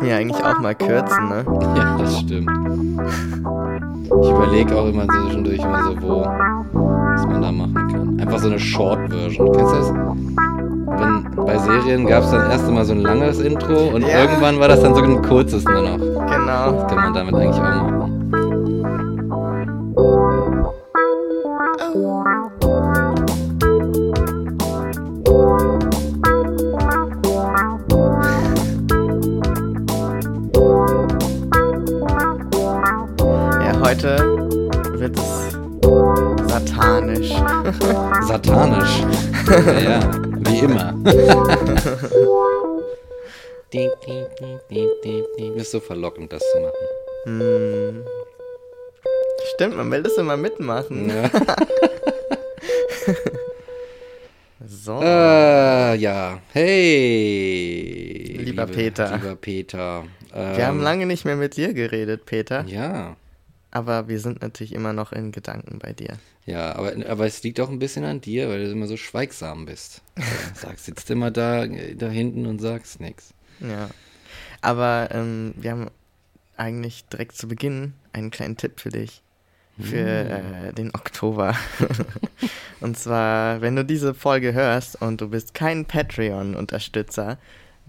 sollten ja eigentlich auch mal kürzen, ne? Ja, das stimmt. Ich überlege auch immer zwischendurch immer so, wo, was man da machen kann. Einfach so eine Short-Version. Kennst du das? Wenn, bei Serien gab es dann erst einmal so ein langes Intro und Ja. irgendwann war das dann so ein kurzes nur noch. Genau. Das kann man damit eigentlich auch machen. Ding, ding, ding, ding, ding, ding. Ist so verlockend, das zu machen. Hm. Stimmt, man will das immer mitmachen. Ja. So. Äh, ja. Hey. Lieber Peter. Lieber Peter. Wir haben Ähm, lange nicht mehr mit dir geredet, Peter. Ja. Aber wir sind natürlich immer noch in Gedanken bei dir. Ja, aber, aber es liegt auch ein bisschen an dir, weil du immer so schweigsam bist. Sagst, sitzt immer da, da hinten und sagst nichts. Ja. Aber ähm, wir haben eigentlich direkt zu Beginn einen kleinen Tipp für dich. Für äh, den Oktober. und zwar, wenn du diese Folge hörst und du bist kein Patreon-Unterstützer,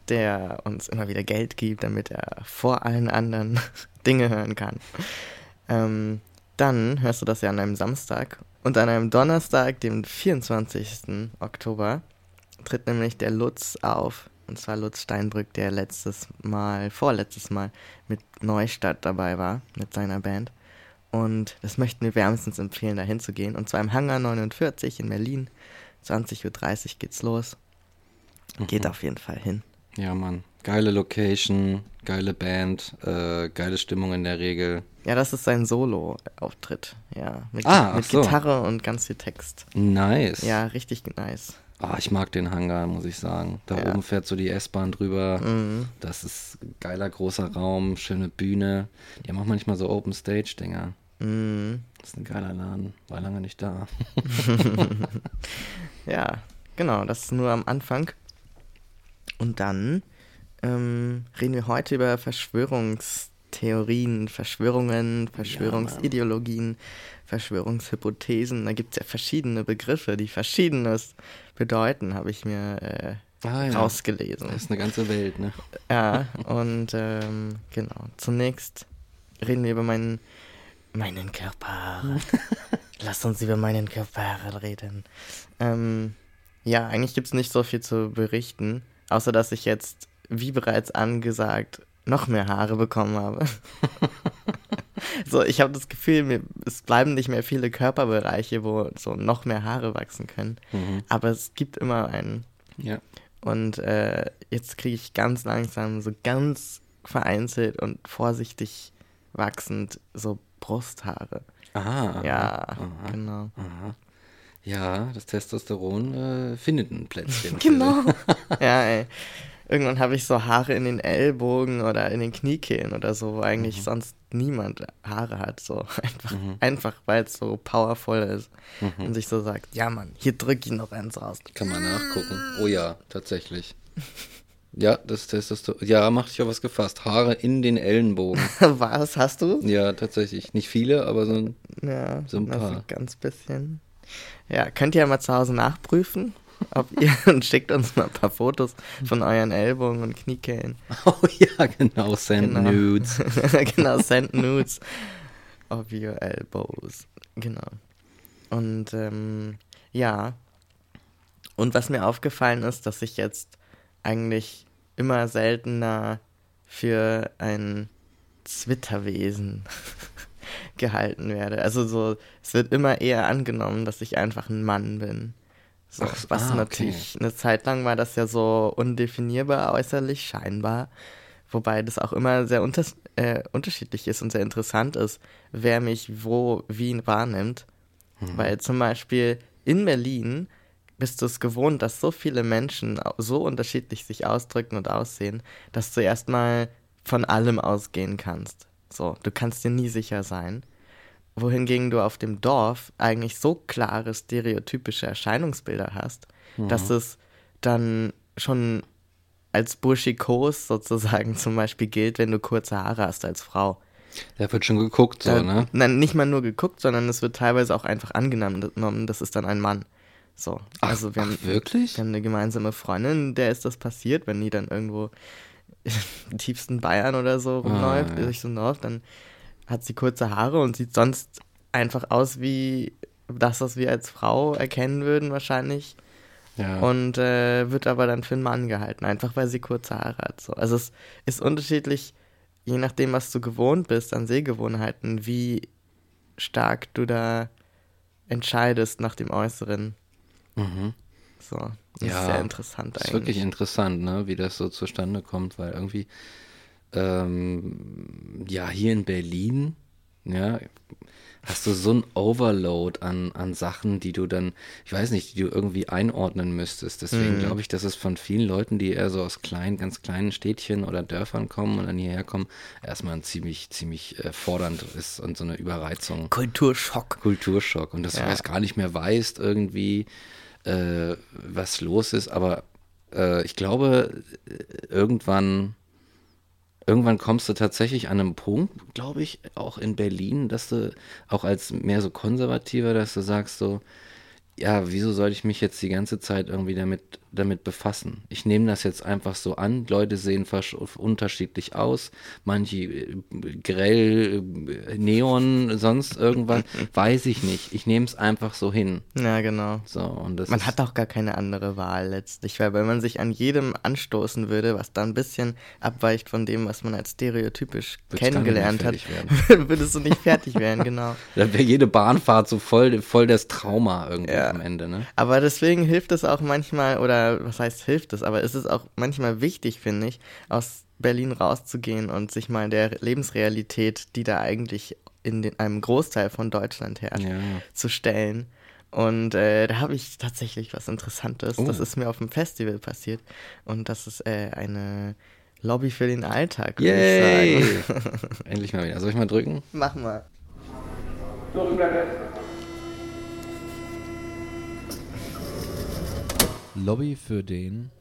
der uns immer wieder Geld gibt, damit er vor allen anderen Dinge hören kann, ähm, dann hörst du das ja an einem Samstag. Und an einem Donnerstag, dem 24. Oktober, tritt nämlich der Lutz auf. Und zwar Lutz Steinbrück, der letztes Mal, vorletztes Mal mit Neustadt dabei war, mit seiner Band. Und das möchten wir wärmstens empfehlen, da hinzugehen. Und zwar im Hangar 49 in Berlin. 20.30 Uhr geht's los. Geht auf jeden Fall hin. Ja, Mann. Geile Location, geile Band, äh, geile Stimmung in der Regel. Ja, das ist sein Solo-Auftritt. Ja, mit, Ah, mit so. Gitarre und ganz viel Text. Nice. Ja, richtig nice. Ah, ich mag den Hangar, muss ich sagen. Da Ja. oben fährt so die S-Bahn drüber. Mhm. Das ist geiler großer Raum, schöne Bühne. Die haben auch manchmal so Open Stage-Dinger. Mhm. Das ist ein geiler Laden. War lange nicht da. Ja, genau, das ist nur am Anfang. Und dann ähm, reden wir heute über Verschwörungstheorien, Verschwörungen, Verschwörungsideologien, Verschwörungshypothesen. Da gibt es ja verschiedene Begriffe, die Verschiedenes bedeuten, habe ich mir äh, Ah, ja. rausgelesen. Das ist eine ganze Welt, ne? Ja, und ähm, genau. Zunächst reden wir über meinen, meinen Körper. Lass uns über meinen Körper reden. Ähm, ja, eigentlich gibt es nicht so viel zu berichten, außer dass ich jetzt, wie bereits angesagt, noch mehr Haare bekommen habe. so, ich habe das Gefühl, mir, es bleiben nicht mehr viele Körperbereiche, wo so noch mehr Haare wachsen können. Mhm. Aber es gibt immer einen. Ja. Und äh, jetzt kriege ich ganz langsam, so ganz vereinzelt und vorsichtig wachsend so Brusthaare. Aha. ja, aha, genau. Aha. Ja, das Testosteron äh, findet ein Plätzchen. Genau. ja, ey. Irgendwann habe ich so Haare in den Ellbogen oder in den Kniekehlen oder so, wo eigentlich Mhm. sonst niemand Haare hat. So einfach, einfach weil es so powerful ist Mhm. und sich so sagt, ja Mann, hier drück ich noch eins raus. Kann man nachgucken. Oh ja, tatsächlich. Ja, das Testosteron. Ja, mach dich auf was gefasst. Haare in den Ellenbogen. Was hast du? Ja, tatsächlich. Nicht viele, aber so ein. Ja, So ein paar. ein ganz bisschen. Ja, könnt ihr ja mal zu Hause nachprüfen, ob ihr und schickt uns mal ein paar Fotos von euren Ellbogen und Kniekehlen. Oh ja, genau. Send Genau. Nudes. genau, send nudes of your elbows. Genau. Und ähm, ja. Und was mir aufgefallen ist, dass ich jetzt eigentlich immer seltener für ein Zwitterwesen gehalten werde. Also so, es wird immer eher angenommen, dass ich einfach ein Mann bin. So, Ach was ah, okay. natürlich, eine Zeit lang war das ja so undefinierbar äußerlich, scheinbar. Wobei das auch immer sehr unter äh, unterschiedlich ist und sehr interessant ist, wer mich wo, wie wahrnimmt. Mhm. Weil zum Beispiel in Berlin bist du es gewohnt, dass so viele Menschen so unterschiedlich sich ausdrücken und aussehen, dass du erstmal von allem ausgehen kannst. So, du kannst dir nie sicher sein. Wohingegen du auf dem Dorf eigentlich so klare stereotypische Erscheinungsbilder hast, dass es dann schon als burschikos sozusagen zum Beispiel gilt, wenn du kurze Haare hast als Frau. Da wird schon geguckt, so, Da, ne? Nein, nicht mal nur geguckt, sondern es wird teilweise auch einfach angenommen, das ist dann ein Mann. So. Ach, also wir haben, ach, wirklich? wir haben eine gemeinsame Freundin, der ist das passiert, wenn die dann irgendwo im tiefsten Bayern oder so rumläuft, Ah, ja. durch so ein Dorf, dann hat sie kurze Haare und sieht sonst einfach aus wie das, was wir als Frau erkennen würden wahrscheinlich. Ja. Und äh, wird aber dann für einen Mann gehalten, einfach weil sie kurze Haare hat. So. Also es ist unterschiedlich, je nachdem, was du gewohnt bist an Sehgewohnheiten, wie stark du da entscheidest nach dem Äußeren. mhm. So, das Ja, ist sehr interessant Das ist eigentlich. wirklich interessant, ne, wie das so zustande kommt, weil irgendwie, ähm, ja, hier in Berlin, ja, hast du so ein Overload an, an Sachen, die du dann, ich weiß nicht, die du irgendwie einordnen müsstest. Deswegen Mhm. glaube ich, dass es von vielen Leuten, die eher so aus kleinen, ganz kleinen Städtchen oder Dörfern kommen und dann hierher kommen, erstmal ein ziemlich, ziemlich äh, fordernd ist und so eine Überreizung. Kulturschock. Kulturschock und dass Ja. du erst gar nicht mehr weißt irgendwie, äh, was los ist. Aber äh, ich glaube, äh, irgendwann, irgendwann kommst du tatsächlich an einem Punkt, glaube ich, auch in Berlin, dass du auch als mehr so konservativer, dass du sagst so, ja, wieso soll ich mich jetzt die ganze Zeit irgendwie damit, damit befassen? Ich nehme das jetzt einfach so an. Leute sehen unterschiedlich aus. Manche äh, grell, äh, Neon, sonst irgendwas. Weiß ich nicht. Ich nehme es einfach so hin. Ja, genau. So, und das Man hat auch gar keine andere Wahl letztlich, weil wenn man sich an jedem anstoßen würde, was dann ein bisschen abweicht von dem, was man als stereotypisch kennengelernt hat, würdest du nicht fertig werden, genau. da wäre jede Bahnfahrt so voll, voll das Trauma irgendwie Ja. Am Ende, ne? Aber deswegen hilft es auch manchmal, oder was heißt hilft es, aber es ist auch manchmal wichtig, finde ich, aus Berlin rauszugehen und sich mal der Lebensrealität, die da eigentlich in den, einem Großteil von Deutschland herrscht, Ja. zu stellen. Und äh, da habe ich tatsächlich was Interessantes. Oh. Das ist mir auf dem Festival passiert. Und das ist äh, eine Lobby für den Alltag, würde Yay! ich sagen. Endlich mal wieder. Soll ich mal drücken? Mach mal. Lobby für den.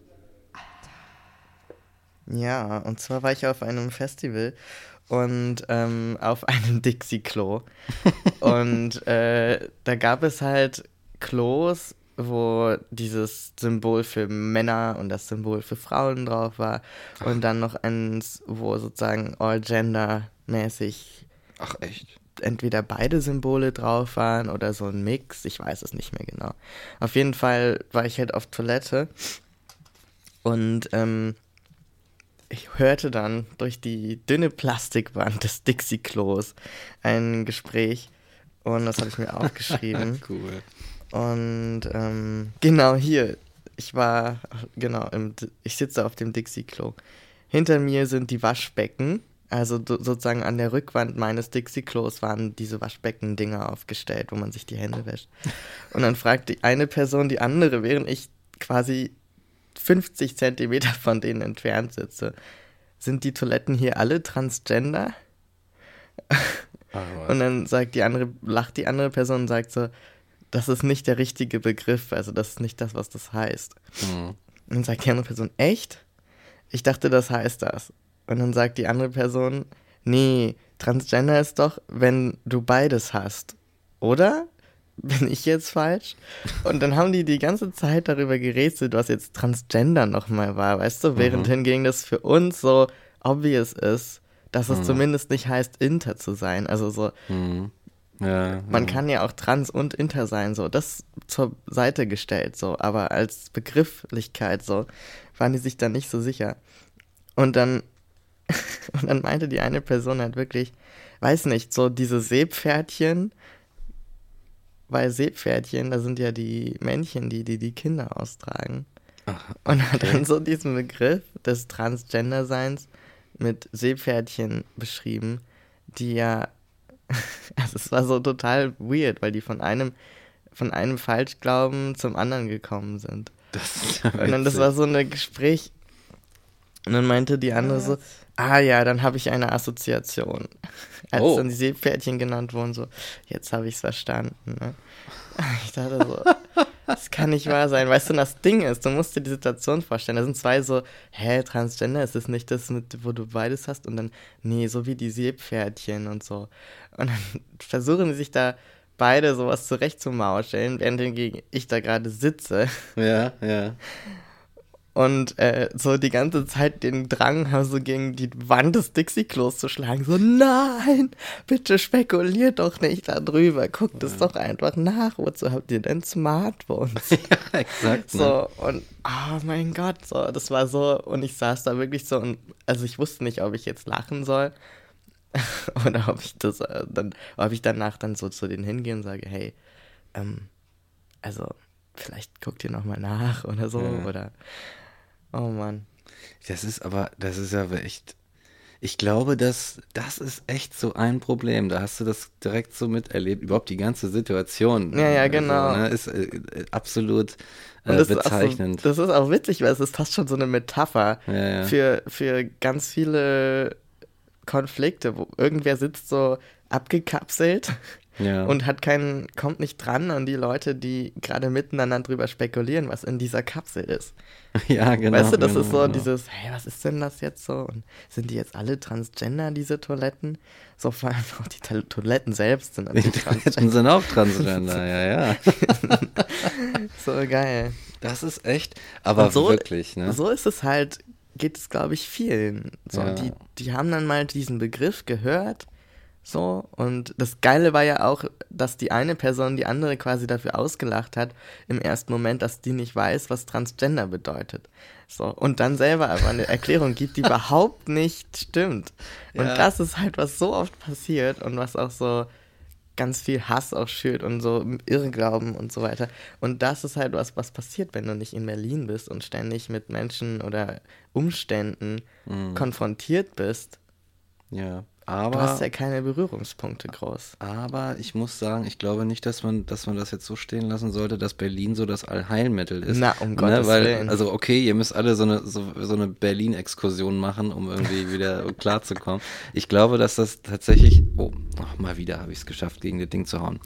Ja, und zwar war ich auf einem Festival und ähm, auf einem Dixie-Klo. und äh, da gab es halt Klos, wo dieses Symbol für Männer und das Symbol für Frauen drauf war. Und dann noch eins, wo sozusagen all-gender-mäßig Ach, echt? Entweder beide Symbole drauf waren oder so ein Mix. Ich weiß es nicht mehr genau. Auf jeden Fall war ich halt auf Toilette und ähm, ich hörte dann durch die dünne Plastikwand des Dixie-Klos ein Gespräch und das habe ich mir aufgeschrieben. Cool. Und ähm, genau hier, ich war, genau, im, ich sitze auf dem Dixie-Klo. Hinter mir sind die Waschbecken. Also sozusagen an der Rückwand meines Dixie-Klos waren diese Waschbecken-Dinger aufgestellt, wo man sich die Hände wäscht. Und dann fragt die eine Person die andere, während ich quasi 50 Zentimeter von denen entfernt sitze. Sind die Toiletten hier alle transgender? Ach. Und dann sagt die andere, lacht die andere Person und sagt so, das ist nicht der richtige Begriff, also das ist nicht das, was das heißt. Hm. Und dann sagt die andere Person, echt? Ich dachte, das heißt das. Und dann sagt die andere Person, nee, Transgender ist doch, wenn du beides hast. Oder? Bin ich jetzt falsch? Und dann haben die die ganze Zeit darüber gerätselt, was jetzt Transgender nochmal war, weißt du? Während Mhm. hingegen das für uns so obvious ist, dass es Mhm. zumindest nicht heißt, inter zu sein. Also so, Hm. Ja, man ja. kann ja auch trans und inter sein, so das zur Seite gestellt, so, aber als Begrifflichkeit so waren die sich da nicht so sicher. Und dann und dann meinte die eine Person halt wirklich, weiß nicht, so diese Seepferdchen, weil Seepferdchen, da sind ja die Männchen, die die die Kinder austragen. Ach, Und hat okay. dann so diesen Begriff des Transgender-Seins mit Seepferdchen beschrieben, die ja, also es war so total weird, weil die von einem, von einem Falschglauben zum anderen gekommen sind. Das ist ja Und dann, das war so ein Gespräch. Und dann meinte die andere so, ah ja, dann habe ich eine Assoziation. Als Oh. dann die Seepferdchen genannt wurden, so, jetzt habe ich es verstanden. Ne? Ich dachte so, Das kann nicht wahr sein. Weißt du, das Ding ist, du musst dir die Situation vorstellen. Da sind zwei so, hä, Transgender, ist das nicht das, mit, wo du beides hast? Und dann, nee, so wie die Seepferdchen und so. Und dann versuchen sie sich da beide sowas zurechtzumauscheln, während ich da gerade sitze. Ja, ja und äh, so die ganze Zeit den Drang haben, so gegen die Wand des Dixie-Klos zu schlagen. So, nein, bitte spekuliert doch nicht darüber. Guckt es doch einfach nach. Wozu habt ihr denn Smartphones? ja, exakt. So, ne? und oh mein Gott, so, das war so. Und ich saß da wirklich so und also ich wusste nicht, ob ich jetzt lachen soll. oder ob ich das äh, dann, ob ich danach dann so zu denen hingehe und sage, hey, ähm, also vielleicht guckt ihr nochmal nach oder so. Ja. Oder Oh Mann. Das ist aber, das ist ja echt. Ich glaube, dass das ist echt so ein Problem. Da hast du das direkt so miterlebt. Überhaupt die ganze Situation. Ja, ja, genau. Also, ne, ist äh, absolut äh, das bezeichnend. Ist so, das ist auch witzig, weil es ist fast schon so eine Metapher ja, ja. Für, für ganz viele Konflikte, wo irgendwer sitzt so abgekapselt ja. und hat keinen, kommt nicht dran an die Leute, die gerade miteinander drüber spekulieren, was in dieser Kapsel ist. Ja, genau. Weißt du, das genau, ist so genau. dieses, hey, was ist denn das jetzt so? Und sind die jetzt alle Transgender, diese Toiletten? So vor allem auch die to Toiletten selbst sind Die Toiletten sind auch Transgender, ja, ja. so geil. Das ist echt, aber so, wirklich, ne? So ist es halt, geht es, glaube ich, vielen. So, Ja. die, die haben dann mal diesen Begriff gehört so, und das Geile war ja auch, dass die eine Person die andere quasi dafür ausgelacht hat, im ersten Moment, dass die nicht weiß, was Transgender bedeutet. So, und dann selber aber eine Erklärung gibt, die überhaupt nicht stimmt. Und Ja. das ist halt, was so oft passiert und was auch so ganz viel Hass auch schürt und so Irrglauben und so weiter. Und das ist halt was, was passiert, wenn du nicht in Berlin bist und ständig mit Menschen oder Umständen Mhm. konfrontiert bist. Ja, Du aber, hast ja keine Berührungspunkte groß. aber ich muss sagen, ich glaube nicht, dass man, dass man das jetzt so stehen lassen sollte, dass Berlin so das Allheilmittel ist. Na, um ne? Gottes Weil, Willen. also okay, ihr müsst alle so eine, so, so eine Berlin-Exkursion machen, um irgendwie wieder klarzukommen. Ich glaube, dass das tatsächlich, oh, ach, mal wieder habe ich es geschafft, gegen das Ding zu hauen.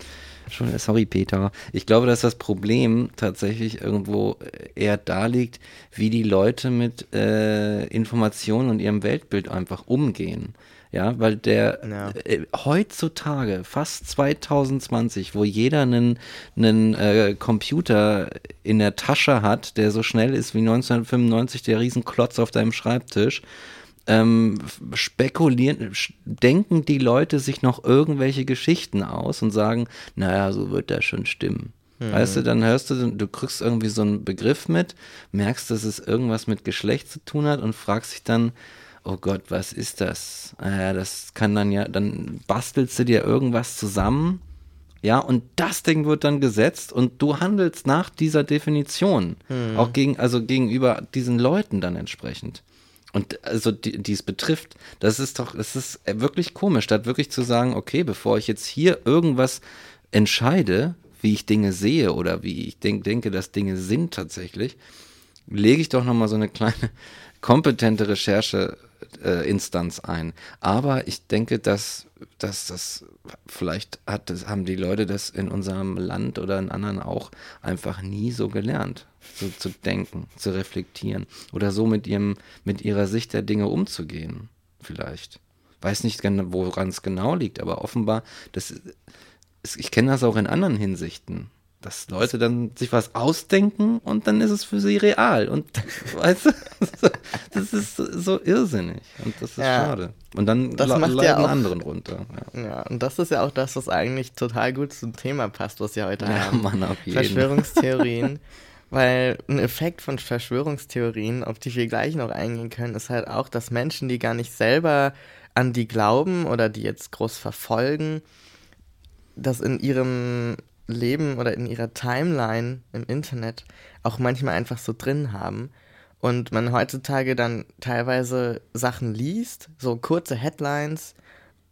Schon, sorry, Peter. Ich glaube, dass das Problem tatsächlich irgendwo eher da liegt, wie die Leute mit äh, Informationen und ihrem Weltbild einfach umgehen. Ja, weil der Ja. äh, heutzutage, fast 2020, wo jeder einen, einen äh, Computer in der Tasche hat, der so schnell ist wie 1995 der Riesenklotz auf deinem Schreibtisch, ähm, spekulieren, denken die Leute sich noch irgendwelche Geschichten aus und sagen, naja, so wird das schon stimmen. Weißt du, dann hörst du, du kriegst irgendwie so einen Begriff mit, merkst, dass es irgendwas mit Geschlecht zu tun hat und fragst dich dann, oh Gott, was ist das? Ja, das kann dann ja, dann bastelst du dir irgendwas zusammen, ja, und das Ding wird dann gesetzt und du handelst nach dieser Definition, auch gegen, also gegenüber diesen Leuten dann entsprechend. Und also die, die es betrifft, das ist doch, das ist wirklich komisch, statt wirklich zu sagen, okay, bevor ich jetzt hier irgendwas entscheide, wie ich Dinge sehe oder wie ich denk, denke, dass Dinge sind tatsächlich, lege ich doch nochmal so eine kleine kompetente Rechercheinstanz ein. Aber ich denke, dass, dass das vielleicht hat, das haben die Leute das in unserem Land oder in anderen auch einfach nie so gelernt, so zu denken, zu reflektieren oder so mit ihrem, mit ihrer Sicht der Dinge umzugehen, vielleicht. Weiß nicht, woran es genau liegt, aber offenbar, das, es- ich kenne das auch in anderen Hinsichten. Dass Leute dann sich was ausdenken und dann ist es für sie real. Und weißt du, das ist so, irrsinnig. Und das ist Ja. schade. Und dann Das macht ja auch- anderen runter. Ja, Ja, und das ist ja auch das, was eigentlich total gut zum Thema passt, was wir heute ja haben. Mann, auf jeden Verschwörungstheorien. Weil ein Effekt von Verschwörungstheorien, auf die wir gleich noch eingehen können, ist halt auch, dass Menschen, die gar nicht selber an die glauben oder die jetzt groß verfolgen, das in ihrem Leben oder in ihrer Timeline im Internet auch manchmal einfach so drin haben. Und man heutzutage dann teilweise Sachen liest, so kurze Headlines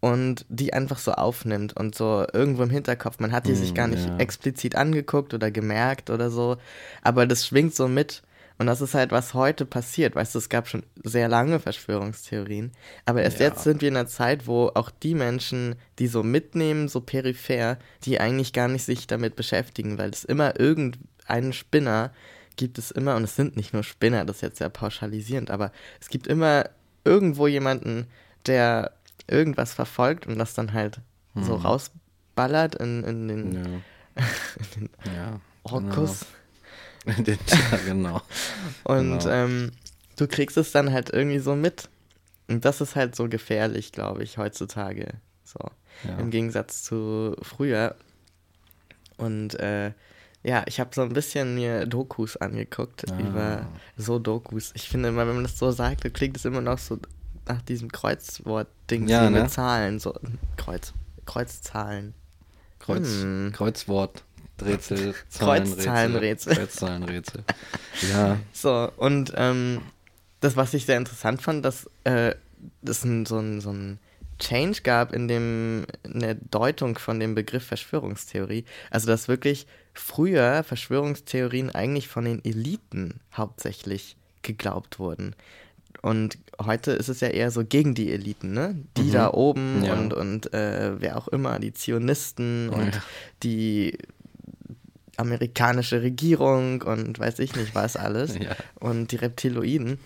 und die einfach so aufnimmt und so irgendwo im Hinterkopf. Man hat die sich Hm, gar nicht ja. explizit angeguckt oder gemerkt oder so, aber das schwingt so mit. Und das ist halt, was heute passiert. Weißt du, es gab schon sehr lange Verschwörungstheorien, aber erst Ja. jetzt sind wir in einer Zeit, wo auch die Menschen, die so mitnehmen, so peripher, die eigentlich gar nicht sich damit beschäftigen, weil es immer irgend, einen Spinner gibt es immer, und es sind nicht nur Spinner, das ist jetzt sehr pauschalisierend, aber es gibt immer irgendwo jemanden, der irgendwas verfolgt und das dann halt hm. so rausballert in, in den, ja. in den ja, Orkus. Genau. ja, genau. und genau. Ähm, du kriegst es dann halt irgendwie so mit. Und das ist halt so gefährlich, glaube ich, heutzutage. So. Ja. Im Gegensatz zu früher. Und äh, ja, ich habe so ein bisschen mir Dokus angeguckt ah. über so Dokus. Ich finde immer, wenn man das so sagt, dann klingt es immer noch so nach diesem Kreuzwort-Ding ja, ne? mit Zahlen, so Kreuz, Kreuzzahlen. Kreuz, hm. Kreuzwort. Rätsel, Kreuzzahlenrätsel. Kreuzzahlenrätsel. ja. So, und ähm, das, was ich sehr interessant fand, dass äh, das ein, so, ein, so ein Change gab in, dem, in der Deutung von dem Begriff Verschwörungstheorie. Also, dass wirklich früher Verschwörungstheorien eigentlich von den Eliten hauptsächlich geglaubt wurden. Und heute ist es ja eher so gegen die Eliten, ne? Die mhm. da oben ja. und, und äh, wer auch immer, die Zionisten und ja. die amerikanische Regierung und weiß ich nicht was alles. Ja. Und die Reptiloiden.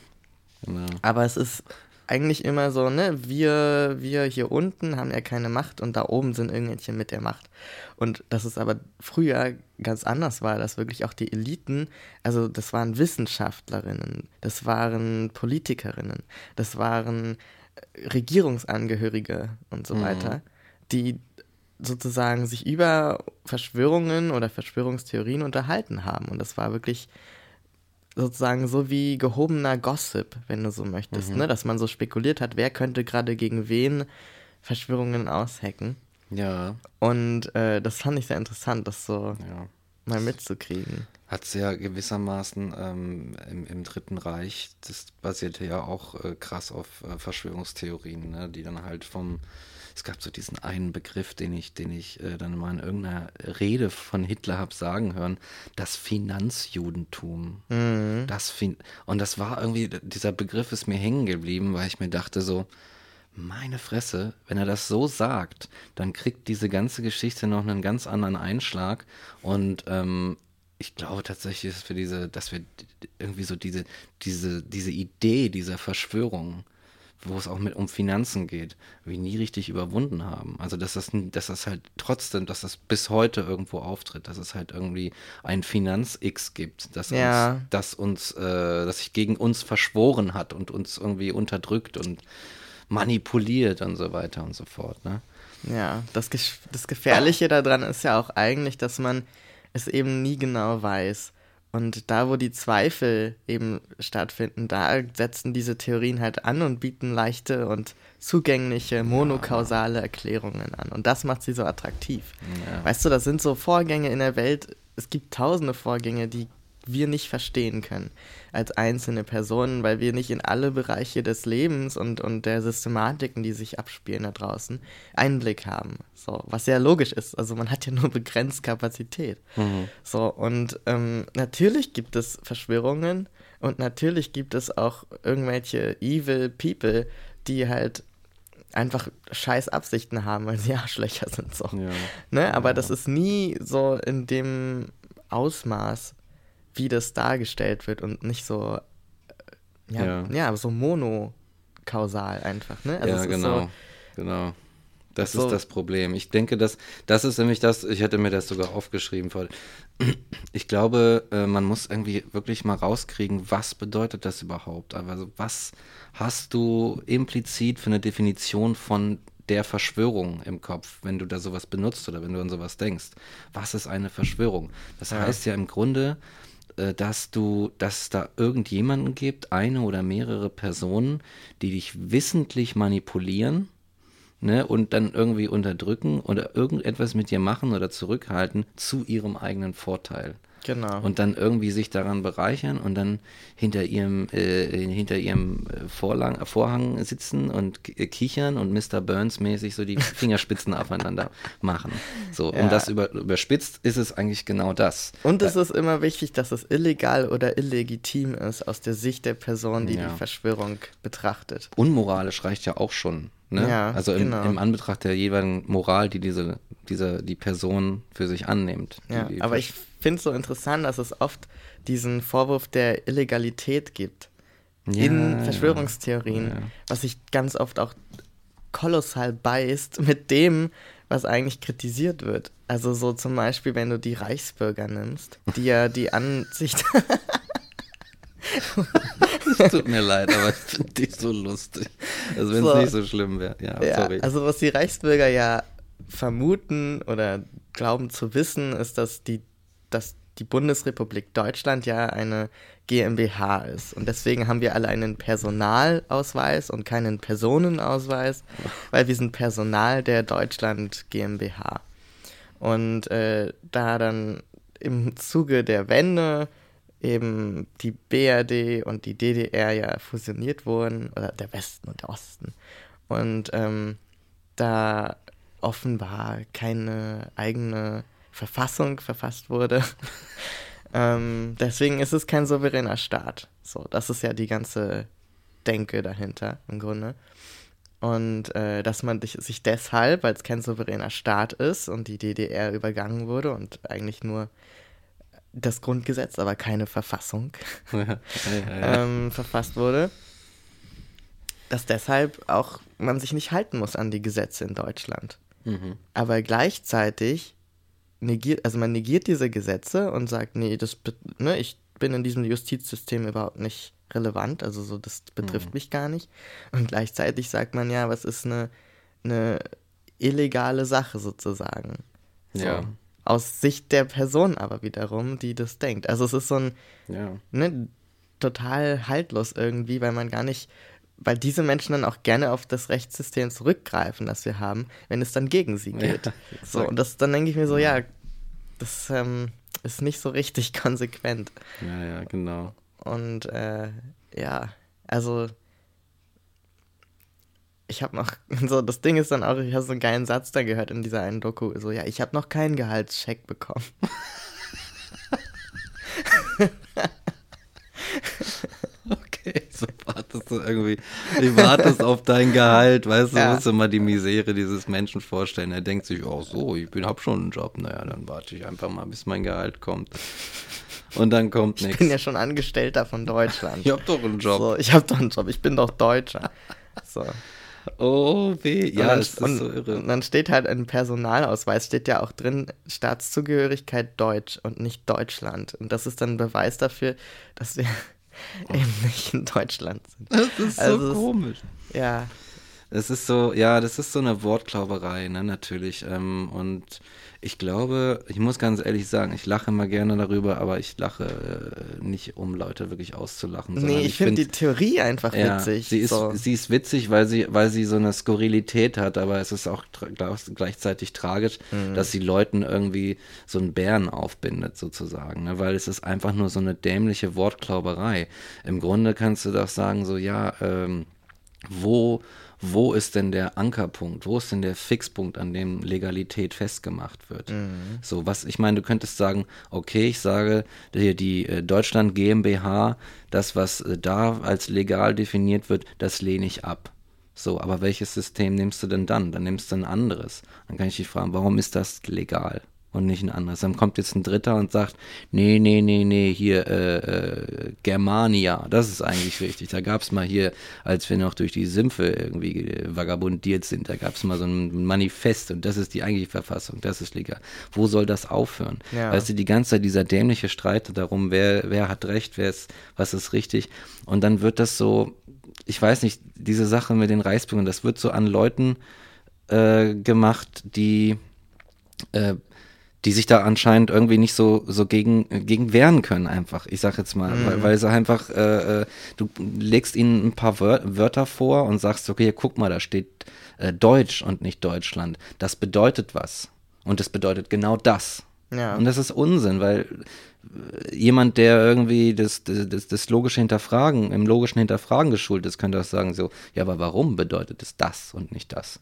Genau. Aber es ist eigentlich immer so, ne, wir, wir hier unten haben ja keine Macht und da oben sind irgendwelche mit der Macht. Und dass es aber früher ganz anders war, dass wirklich auch die Eliten, also das waren Wissenschaftlerinnen, das waren Politikerinnen, das waren Regierungsangehörige und so mhm. weiter, die sozusagen sich über Verschwörungen oder Verschwörungstheorien unterhalten haben. Und das war wirklich sozusagen so wie gehobener Gossip, wenn du so möchtest, mhm. ne? Dass man so spekuliert hat, wer könnte gerade gegen wen Verschwörungen aushacken. Ja. Und äh, das fand ich sehr interessant, das so ja. mal mitzukriegen. Hat es ja gewissermaßen ähm, im, im, Dritten Reich, das basierte ja auch äh, krass auf äh, Verschwörungstheorien, ne? die dann halt vom es gab so diesen einen Begriff, den ich, den ich äh, dann mal in irgendeiner Rede von Hitler habe sagen hören, das Finanzjudentum. Mhm. Das fin und das war irgendwie, dieser Begriff ist mir hängen geblieben, weil ich mir dachte so, meine Fresse, wenn er das so sagt, dann kriegt diese ganze Geschichte noch einen ganz anderen Einschlag und ähm, ich glaube tatsächlich, dass wir diese, dass wir irgendwie so diese, diese, diese Idee dieser Verschwörung, wo es auch mit um Finanzen geht, wie nie richtig überwunden haben. Also dass das, dass das halt trotzdem, dass das bis heute irgendwo auftritt, dass es halt irgendwie ein Finanz-X gibt, das ja. uns, das uns, äh, das sich gegen uns verschworen hat und uns irgendwie unterdrückt und manipuliert und so weiter und so fort. Ne? Ja, das, das Gefährliche daran ist ja auch eigentlich, dass man es eben nie genau weiß. Und da, wo die Zweifel eben stattfinden, da setzen diese Theorien halt an und bieten leichte und zugängliche monokausale Erklärungen an. Und das macht sie so attraktiv. Ja. Weißt du, das sind so Vorgänge in der Welt, es gibt tausende Vorgänge, die wir nicht verstehen können als einzelne Personen, weil wir nicht in alle Bereiche des Lebens und, und der Systematiken, die sich abspielen da draußen, Einblick haben. So, was sehr logisch ist. Also man hat ja nur begrenzt Kapazität. Mhm. So, und ähm, natürlich gibt es Verschwörungen und natürlich gibt es auch irgendwelche evil people, die halt einfach scheiß Absichten haben, weil sie Arschlöcher sind so. Ja. Ne? Aber ja. das ist nie so in dem Ausmaß, wie das dargestellt wird und nicht so, äh, ja, ja. ja so monokausal einfach, ne? Also ja, genau, so, genau. Das so. ist das Problem. Ich denke, dass das ist nämlich das, ich hätte mir das sogar aufgeschrieben. Ich glaube, äh, man muss irgendwie wirklich mal rauskriegen, was bedeutet das überhaupt? Also was hast du implizit für eine Definition von der Verschwörung im Kopf, wenn du da sowas benutzt oder wenn du an sowas denkst? Was ist eine Verschwörung? Das ja. heißt ja im Grunde, dass du, dass es da irgendjemanden gibt, eine oder mehrere Personen, die dich wissentlich manipulieren ne, und dann irgendwie unterdrücken oder irgendetwas mit dir machen oder zurückhalten zu ihrem eigenen Vorteil. Genau. Und dann irgendwie sich daran bereichern und dann hinter ihrem, äh, hinter ihrem äh, Vorlang, Vorhang sitzen und kichern und Mr. Burns mäßig so die Fingerspitzen aufeinander machen. So, ja. und das über, überspitzt ist es eigentlich genau das. Und es ist immer wichtig, dass es illegal oder illegitim ist aus der Sicht der Person, die ja. die Verschwörung betrachtet. Unmoralisch reicht ja auch schon Ne? Ja, also im, genau. im Anbetracht der jeweiligen Moral, die diese, diese, die Person für sich annimmt. Die, Ja, die aber ich finde es so interessant, dass es oft diesen Vorwurf der Illegalität gibt in Ja, Verschwörungstheorien, ja. was sich ganz oft auch kolossal beißt mit dem, was eigentlich kritisiert wird. Also so zum Beispiel, wenn du die Reichsbürger nimmst, die ja die Ansicht, Es tut mir leid, aber ich finde die so lustig. Also wenn es So. nicht so schlimm wäre. Ja, ja, sorry. also was die Reichsbürger ja vermuten oder glauben zu wissen, ist, dass die, dass die Bundesrepublik Deutschland ja eine GmbH ist. Und deswegen haben wir alle einen Personalausweis und keinen Personenausweis, weil wir sind Personal der Deutschland GmbH. Und äh, da dann im Zuge der Wende eben die BRD und die DDR ja fusioniert wurden, oder der Westen und der Osten. Und ähm, da offenbar keine eigene Verfassung verfasst wurde. ähm, deswegen ist es kein souveräner Staat. So, das ist ja die ganze Denke dahinter im Grunde. Und äh, dass man sich deshalb, weil es kein souveräner Staat ist und die DDR übergangen wurde und eigentlich nur das Grundgesetz, aber keine Verfassung ja, ja, ja. ähm, verfasst wurde, dass deshalb auch man sich nicht halten muss an die Gesetze in Deutschland. Mhm. Aber gleichzeitig negiert, also man negiert diese Gesetze und sagt, nee, das, ne, ich bin in diesem Justizsystem überhaupt nicht relevant, also so, das betrifft Mhm. mich gar nicht. Und gleichzeitig sagt man, ja, was ist eine, eine illegale Sache sozusagen. So. Ja. Aus Sicht der Person aber wiederum, die das denkt. Also es ist so ein, ja. ne, total haltlos irgendwie, weil man gar nicht, weil diese Menschen dann auch gerne auf das Rechtssystem zurückgreifen, das wir haben, wenn es dann gegen sie geht. Ja, so, und das, dann denke ich mir so, ja, das ähm, ist nicht so richtig konsequent. ja, ja, genau. Und äh, ja, also ich habe noch, so das Ding ist dann auch, ich habe so einen geilen Satz da gehört in dieser einen Doku, so ja, ich habe noch keinen Gehaltscheck bekommen. Okay, so wartest du irgendwie, du wartest auf dein Gehalt, weißt du, Ja. musst du mal die Misere dieses Menschen vorstellen. Er denkt sich, oh so, ich bin, hab schon einen Job, naja, dann warte ich einfach mal, bis mein Gehalt kommt. Und dann kommt Ich nichts. bin ja schon Angestellter von Deutschland. Ich hab doch einen Job. So, ich habe doch einen Job, ich bin doch Deutscher. So. Oh, weh. Ja, dann, das ist und, so irre. und dann steht halt im Personalausweis, steht ja auch drin, Staatszugehörigkeit Deutsch und nicht Deutschland. Und das ist dann ein Beweis dafür, dass wir eben nicht in Deutschland sind. Das ist so Also es- komisch. Ja, Es ist so, ja, das ist so eine Wortklauberei, ne, natürlich. Ähm, und ich glaube, ich muss ganz ehrlich sagen, ich lache immer gerne darüber, aber ich lache äh, nicht, um Leute wirklich auszulachen. nee, ich finde die find- Theorie einfach ja, witzig. Sie ist, so. sie ist witzig, weil sie, weil sie so eine Skurrilität hat, aber es ist auch gleichzeitig tragisch, Mhm. dass sie Leuten irgendwie so einen Bären aufbindet, sozusagen. Ne? Weil es ist einfach nur so eine dämliche Wortklauberei. Im Grunde kannst du doch sagen, so, ja, ähm, wo, wo ist denn der Ankerpunkt? Wo ist denn der Fixpunkt, an dem Legalität festgemacht wird? So, was, ich meine, du könntest sagen, okay, ich sage, hier die äh, Deutschland GmbH, das, was äh, da als legal definiert wird, das lehne ich ab. So, aber welches System nimmst du denn dann? Dann nimmst du ein anderes. Dann kann ich dich fragen, warum ist das legal? Und nicht ein anderes. Dann kommt jetzt ein Dritter und sagt, nee, nee, nee, nee, hier äh, äh, Germania, das ist eigentlich richtig. Da gab es mal hier, als wir noch durch die Sümpfe irgendwie äh, vagabundiert sind, da gab es mal so ein Manifest und das ist die eigentliche Verfassung, das ist legal. Wo soll das aufhören? Ja. Weißt du, die ganze Zeit dieser dämliche Streit darum, wer, wer hat recht, wer ist, was ist richtig. Und dann wird das so, ich weiß nicht, diese Sache mit den Reichsbürgern, das wird so an Leuten äh, gemacht, die äh, die sich da anscheinend irgendwie nicht so, so gegen, gegen wehren können, einfach. Ich sag jetzt mal, weil, weil sie einfach, äh, äh, du legst ihnen ein paar Wör Wörter vor und sagst, okay, guck mal, da steht äh, Deutsch und nicht Deutschland. Das bedeutet was. Und das bedeutet genau das. Ja. Und das ist Unsinn, weil äh, jemand, der irgendwie das, das, das logische Hinterfragen, im logischen Hinterfragen geschult ist, könnte auch sagen so, ja, aber warum bedeutet es das und nicht das?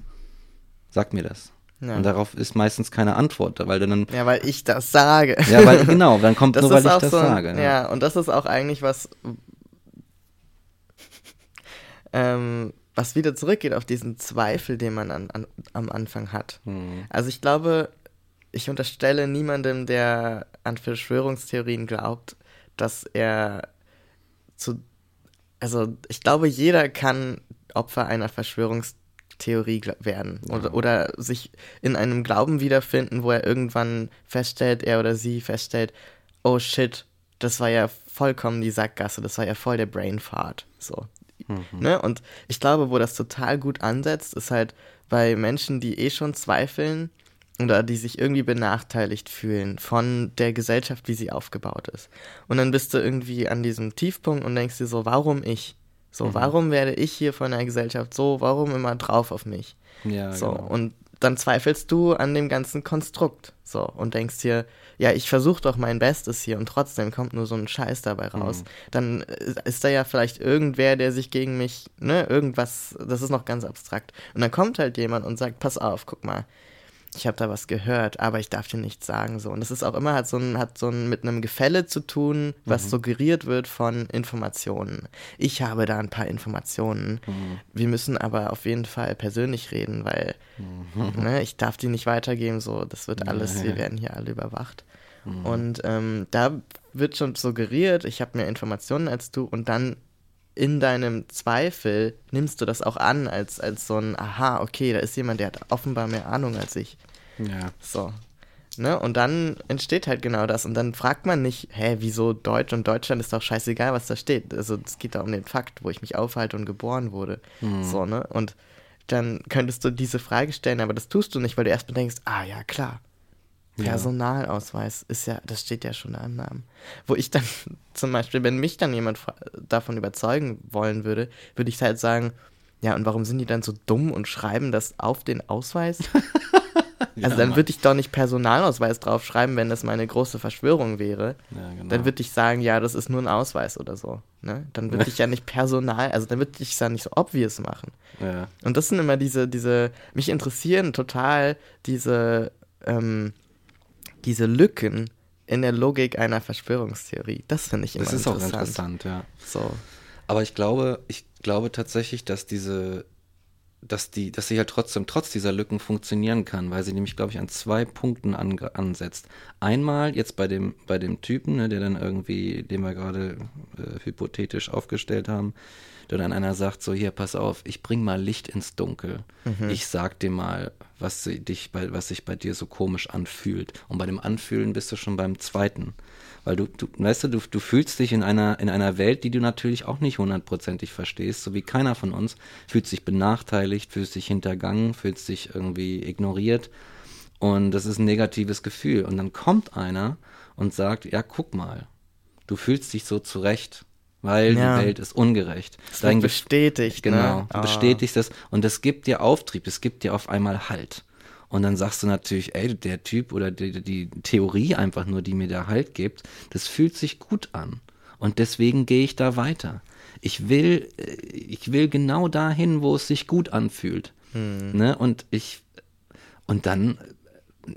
Sag mir das. Ja. Und darauf ist meistens keine Antwort, weil du dann, ja, weil ich das sage. ja, weil, genau, dann kommt Das nur, weil ich das so, sage. ne? Ja, und das ist auch eigentlich was, ähm, was wieder zurückgeht auf diesen Zweifel, den man an, an, am Anfang hat. Hm. Also ich glaube, ich unterstelle niemandem, der an Verschwörungstheorien glaubt, dass er zu. Also ich glaube, jeder kann Opfer einer Verschwörungstheorie gl- werden oder, oder sich in einem Glauben wiederfinden, wo er irgendwann feststellt, er oder sie feststellt, oh shit, das war ja vollkommen die Sackgasse, das war ja voll der Brainfart. So. Ne? Und ich glaube, wo das total gut ansetzt, ist halt bei Menschen, die eh schon zweifeln oder die sich irgendwie benachteiligt fühlen von der Gesellschaft, wie sie aufgebaut ist. Und dann bist du irgendwie an diesem Tiefpunkt und denkst dir so, warum ich? So, warum werde ich hier von der Gesellschaft so, warum immer drauf auf mich? Ja, So, genau. und dann zweifelst du an dem ganzen Konstrukt. So, und denkst dir, ja, ich versuche doch mein Bestes hier und trotzdem kommt nur so ein Scheiß dabei raus. Mhm. Dann ist da ja vielleicht irgendwer, der sich gegen mich, ne, irgendwas, das ist noch ganz abstrakt. Und dann kommt halt jemand und sagt, pass auf, guck mal, ich habe da was gehört, aber ich darf dir nichts sagen so. Und das ist auch immer hat so ein hat so ein mit einem Gefälle zu tun, was suggeriert wird von Informationen. Ich habe da ein paar Informationen. Wir müssen aber auf jeden Fall persönlich reden, weil ne, ich darf die nicht weitergeben. So, das wird alles. Wir werden hier alle überwacht. Und ähm, da wird schon suggeriert, ich habe mehr Informationen als du und dann in deinem Zweifel nimmst du das auch an als, als so ein, aha, okay, da ist jemand, der hat offenbar mehr Ahnung als ich. Ja. So. Ne? Und dann entsteht halt genau das. Und dann fragt man nicht, hä, wieso Deutsch und Deutschland ist doch scheißegal, was da steht. Also es geht da um den Fakt, wo ich mich aufhalte und geboren wurde. So, ne? Und dann könntest du diese Frage stellen, aber das tust du nicht, weil du erstmal denkst, ah ja, klar. Ja. Personalausweis ist ja, das steht ja schon im Namen. Wo ich dann zum Beispiel, wenn mich dann jemand davon überzeugen wollen würde, würde ich halt sagen, ja, und warum sind die dann so dumm und schreiben das auf den Ausweis? also dann Mann. würde ich doch nicht Personalausweis draufschreiben, wenn das meine große Verschwörung wäre. Ja, genau. Dann würde ich sagen, ja, das ist nur ein Ausweis oder so. Ne? Dann würde ich ja nicht Personal, also dann würde ich es ja nicht so obvious machen. ja. Und das sind immer diese, diese, mich interessieren total diese, ähm, diese Lücken in der Logik einer Verschwörungstheorie. Das finde ich immer Das ist interessant. auch interessant, ja. So. Aber ich glaube, ich glaube tatsächlich, dass diese, dass die, dass sie halt trotzdem, trotz dieser Lücken funktionieren kann, weil sie nämlich, glaube ich, an zwei Punkten an, ansetzt. Einmal jetzt bei dem, bei dem Typen, ne, der dann irgendwie, den wir gerade äh, hypothetisch aufgestellt haben, der dann einer sagt, so hier, pass auf, ich bring mal Licht ins Dunkel. Ich sag dir mal, was, sie- dich bei, was sich bei dir so komisch anfühlt. Und bei dem Anfühlen bist du schon beim zweiten. Weil du, du weißt du, du, du fühlst dich in einer, in einer Welt, die du natürlich auch nicht hundertprozentig verstehst, so wie keiner von uns, fühlt sich benachteiligt, fühlt sich hintergangen, fühlt sich irgendwie ignoriert. Und das ist ein negatives Gefühl. Und dann kommt einer und sagt, ja, guck mal, du fühlst dich so zurecht, weil Ja. die Welt ist ungerecht. Das Dein wird bestätigt. Genau, ne? du Ah. bestätigst das und das gibt dir Auftrieb, es gibt dir auf einmal Halt. Und dann sagst du natürlich, ey, der Typ oder die, die Theorie einfach nur, die mir da Halt gibt, das fühlt sich gut an. Und deswegen gehe ich da weiter. Ich will, äh, ich will genau dahin, wo es sich gut anfühlt. Ne? Und ich, und dann,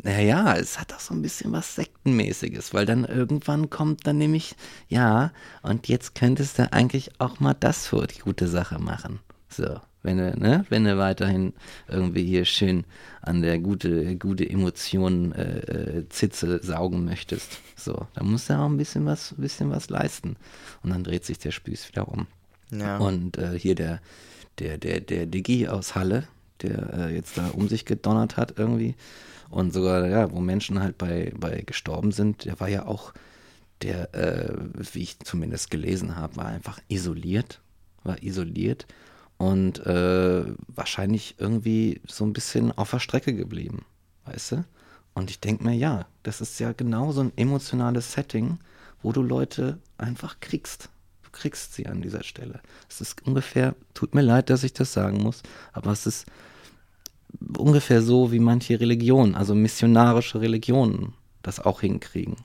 naja, es hat auch so ein bisschen was Sektenmäßiges, weil dann irgendwann kommt dann nämlich, ja, und jetzt könntest du eigentlich auch mal das für die gute Sache machen. So, wenn du, ne, wenn du weiterhin irgendwie hier schön an der gute, gute Emotionen äh, äh, Zitze saugen möchtest. So, dann musst du auch ein bisschen was, ein bisschen was leisten. Und dann dreht sich der Spieß wieder um. Ja. Und äh, hier der, der, der, der Diggi aus Halle, der äh, jetzt da um sich gedonnert hat irgendwie. Und sogar, ja, wo Menschen halt bei, bei gestorben sind, der war ja auch, der, äh, wie ich zumindest gelesen habe, war einfach isoliert, war isoliert und äh, wahrscheinlich irgendwie so ein bisschen auf der Strecke geblieben, weißt du? Und ich denke mir, ja, das ist ja genau so ein emotionales Setting, wo du Leute einfach kriegst. Du kriegst sie an dieser Stelle. Es ist ungefähr, tut mir leid, dass ich das sagen muss, aber es ist ungefähr so, wie manche Religionen, also missionarische Religionen, das auch hinkriegen.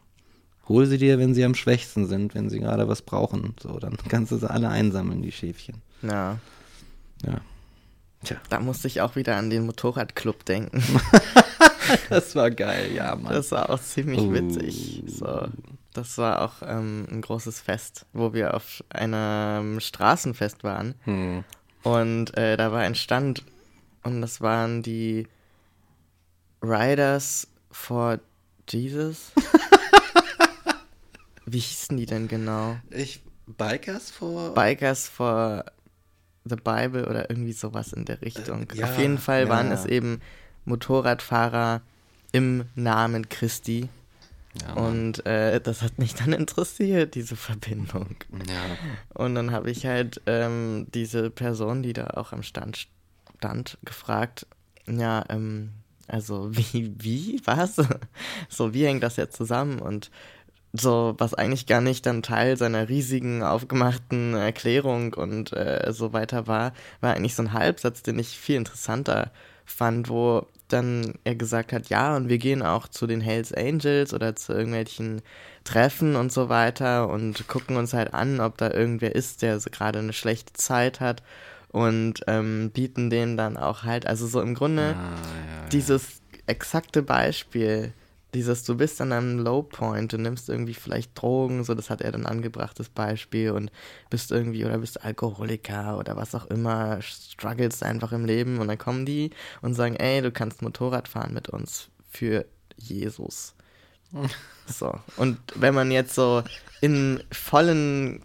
Hol sie dir, wenn sie am schwächsten sind, wenn sie gerade was brauchen. So, dann kannst du sie alle einsammeln, die Schäfchen. ja. Ja. Tja, Da musste ich auch wieder an den Motorradclub denken. das war geil, ja, Mann. Das war auch ziemlich Oh. witzig. So. Das war auch ähm, ein großes Fest, wo wir auf einem Straßenfest waren. Hm. Und äh, da war ein Stand und das waren die Riders for Jesus. Wie hießen die denn genau? Ich, Bikers for. Bikers for the Bible oder irgendwie sowas in der Richtung. Äh, ja, Auf jeden Fall waren ja. es eben Motorradfahrer im Namen Christi. Ja. Und äh, das hat mich dann interessiert, diese Verbindung. ja. Und dann habe ich halt ähm, diese Person, die da auch am Stand stand, gefragt, ja, ähm, also wie, wie, was? So, wie hängt das jetzt zusammen? Und so, was eigentlich gar nicht dann Teil seiner riesigen, aufgemachten Erklärung und äh, so weiter war, war eigentlich so ein Halbsatz, den ich viel interessanter fand, wo dann er gesagt hat, ja, und wir gehen auch zu den Hells Angels oder zu irgendwelchen Treffen und so weiter und gucken uns halt an, ob da irgendwer ist, der so gerade eine schlechte Zeit hat und ähm, bieten denen dann auch halt, also so im Grunde Ah, ja, ja. dieses exakte Beispiel, dieses, du bist an einem Low Point, du nimmst irgendwie vielleicht Drogen, so das hat er dann angebracht, das Beispiel, und bist irgendwie, oder bist Alkoholiker oder was auch immer, struggles einfach im Leben und dann kommen die und sagen, ey, du kannst Motorrad fahren mit uns für Jesus. So. Und wenn man jetzt so in vollen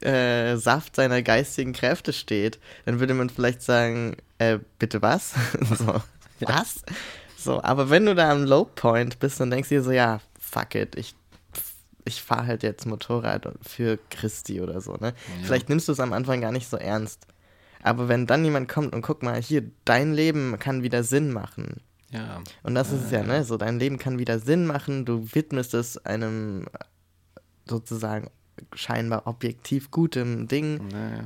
äh, Saft seiner geistigen Kräfte steht, dann würde man vielleicht sagen, äh, bitte was? so, was? So, aber wenn du da am Low Point bist und denkst dir so, ja, fuck it, ich, ich fahre halt jetzt Motorrad für Christi oder so, ne? Vielleicht nimmst du es am Anfang gar nicht so ernst. Aber wenn dann jemand kommt und guck mal, hier, dein Leben kann wieder Sinn machen. Ja. Und das ist es ja, ne? So, dein Leben kann wieder Sinn machen, du widmest es einem äh, sozusagen scheinbar objektiv gutem Ding. Naja.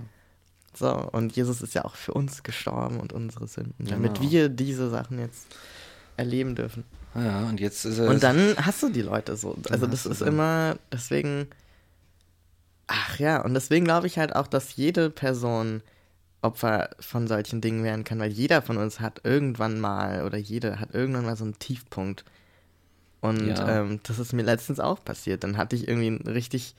So, und Jesus ist ja auch für uns gestorben und unsere Sünden, damit Genau. wir diese Sachen jetzt erleben dürfen. Ja, und jetzt ist er. Und dann hast du die Leute so. Also das ist immer, deswegen, ach ja, und deswegen glaube ich halt auch, dass jede Person Opfer von solchen Dingen werden kann, weil jeder von uns hat irgendwann mal oder jede hat irgendwann mal so einen Tiefpunkt. Und Ja. ähm, das ist mir letztens auch passiert. Dann hatte ich irgendwie eine richtig,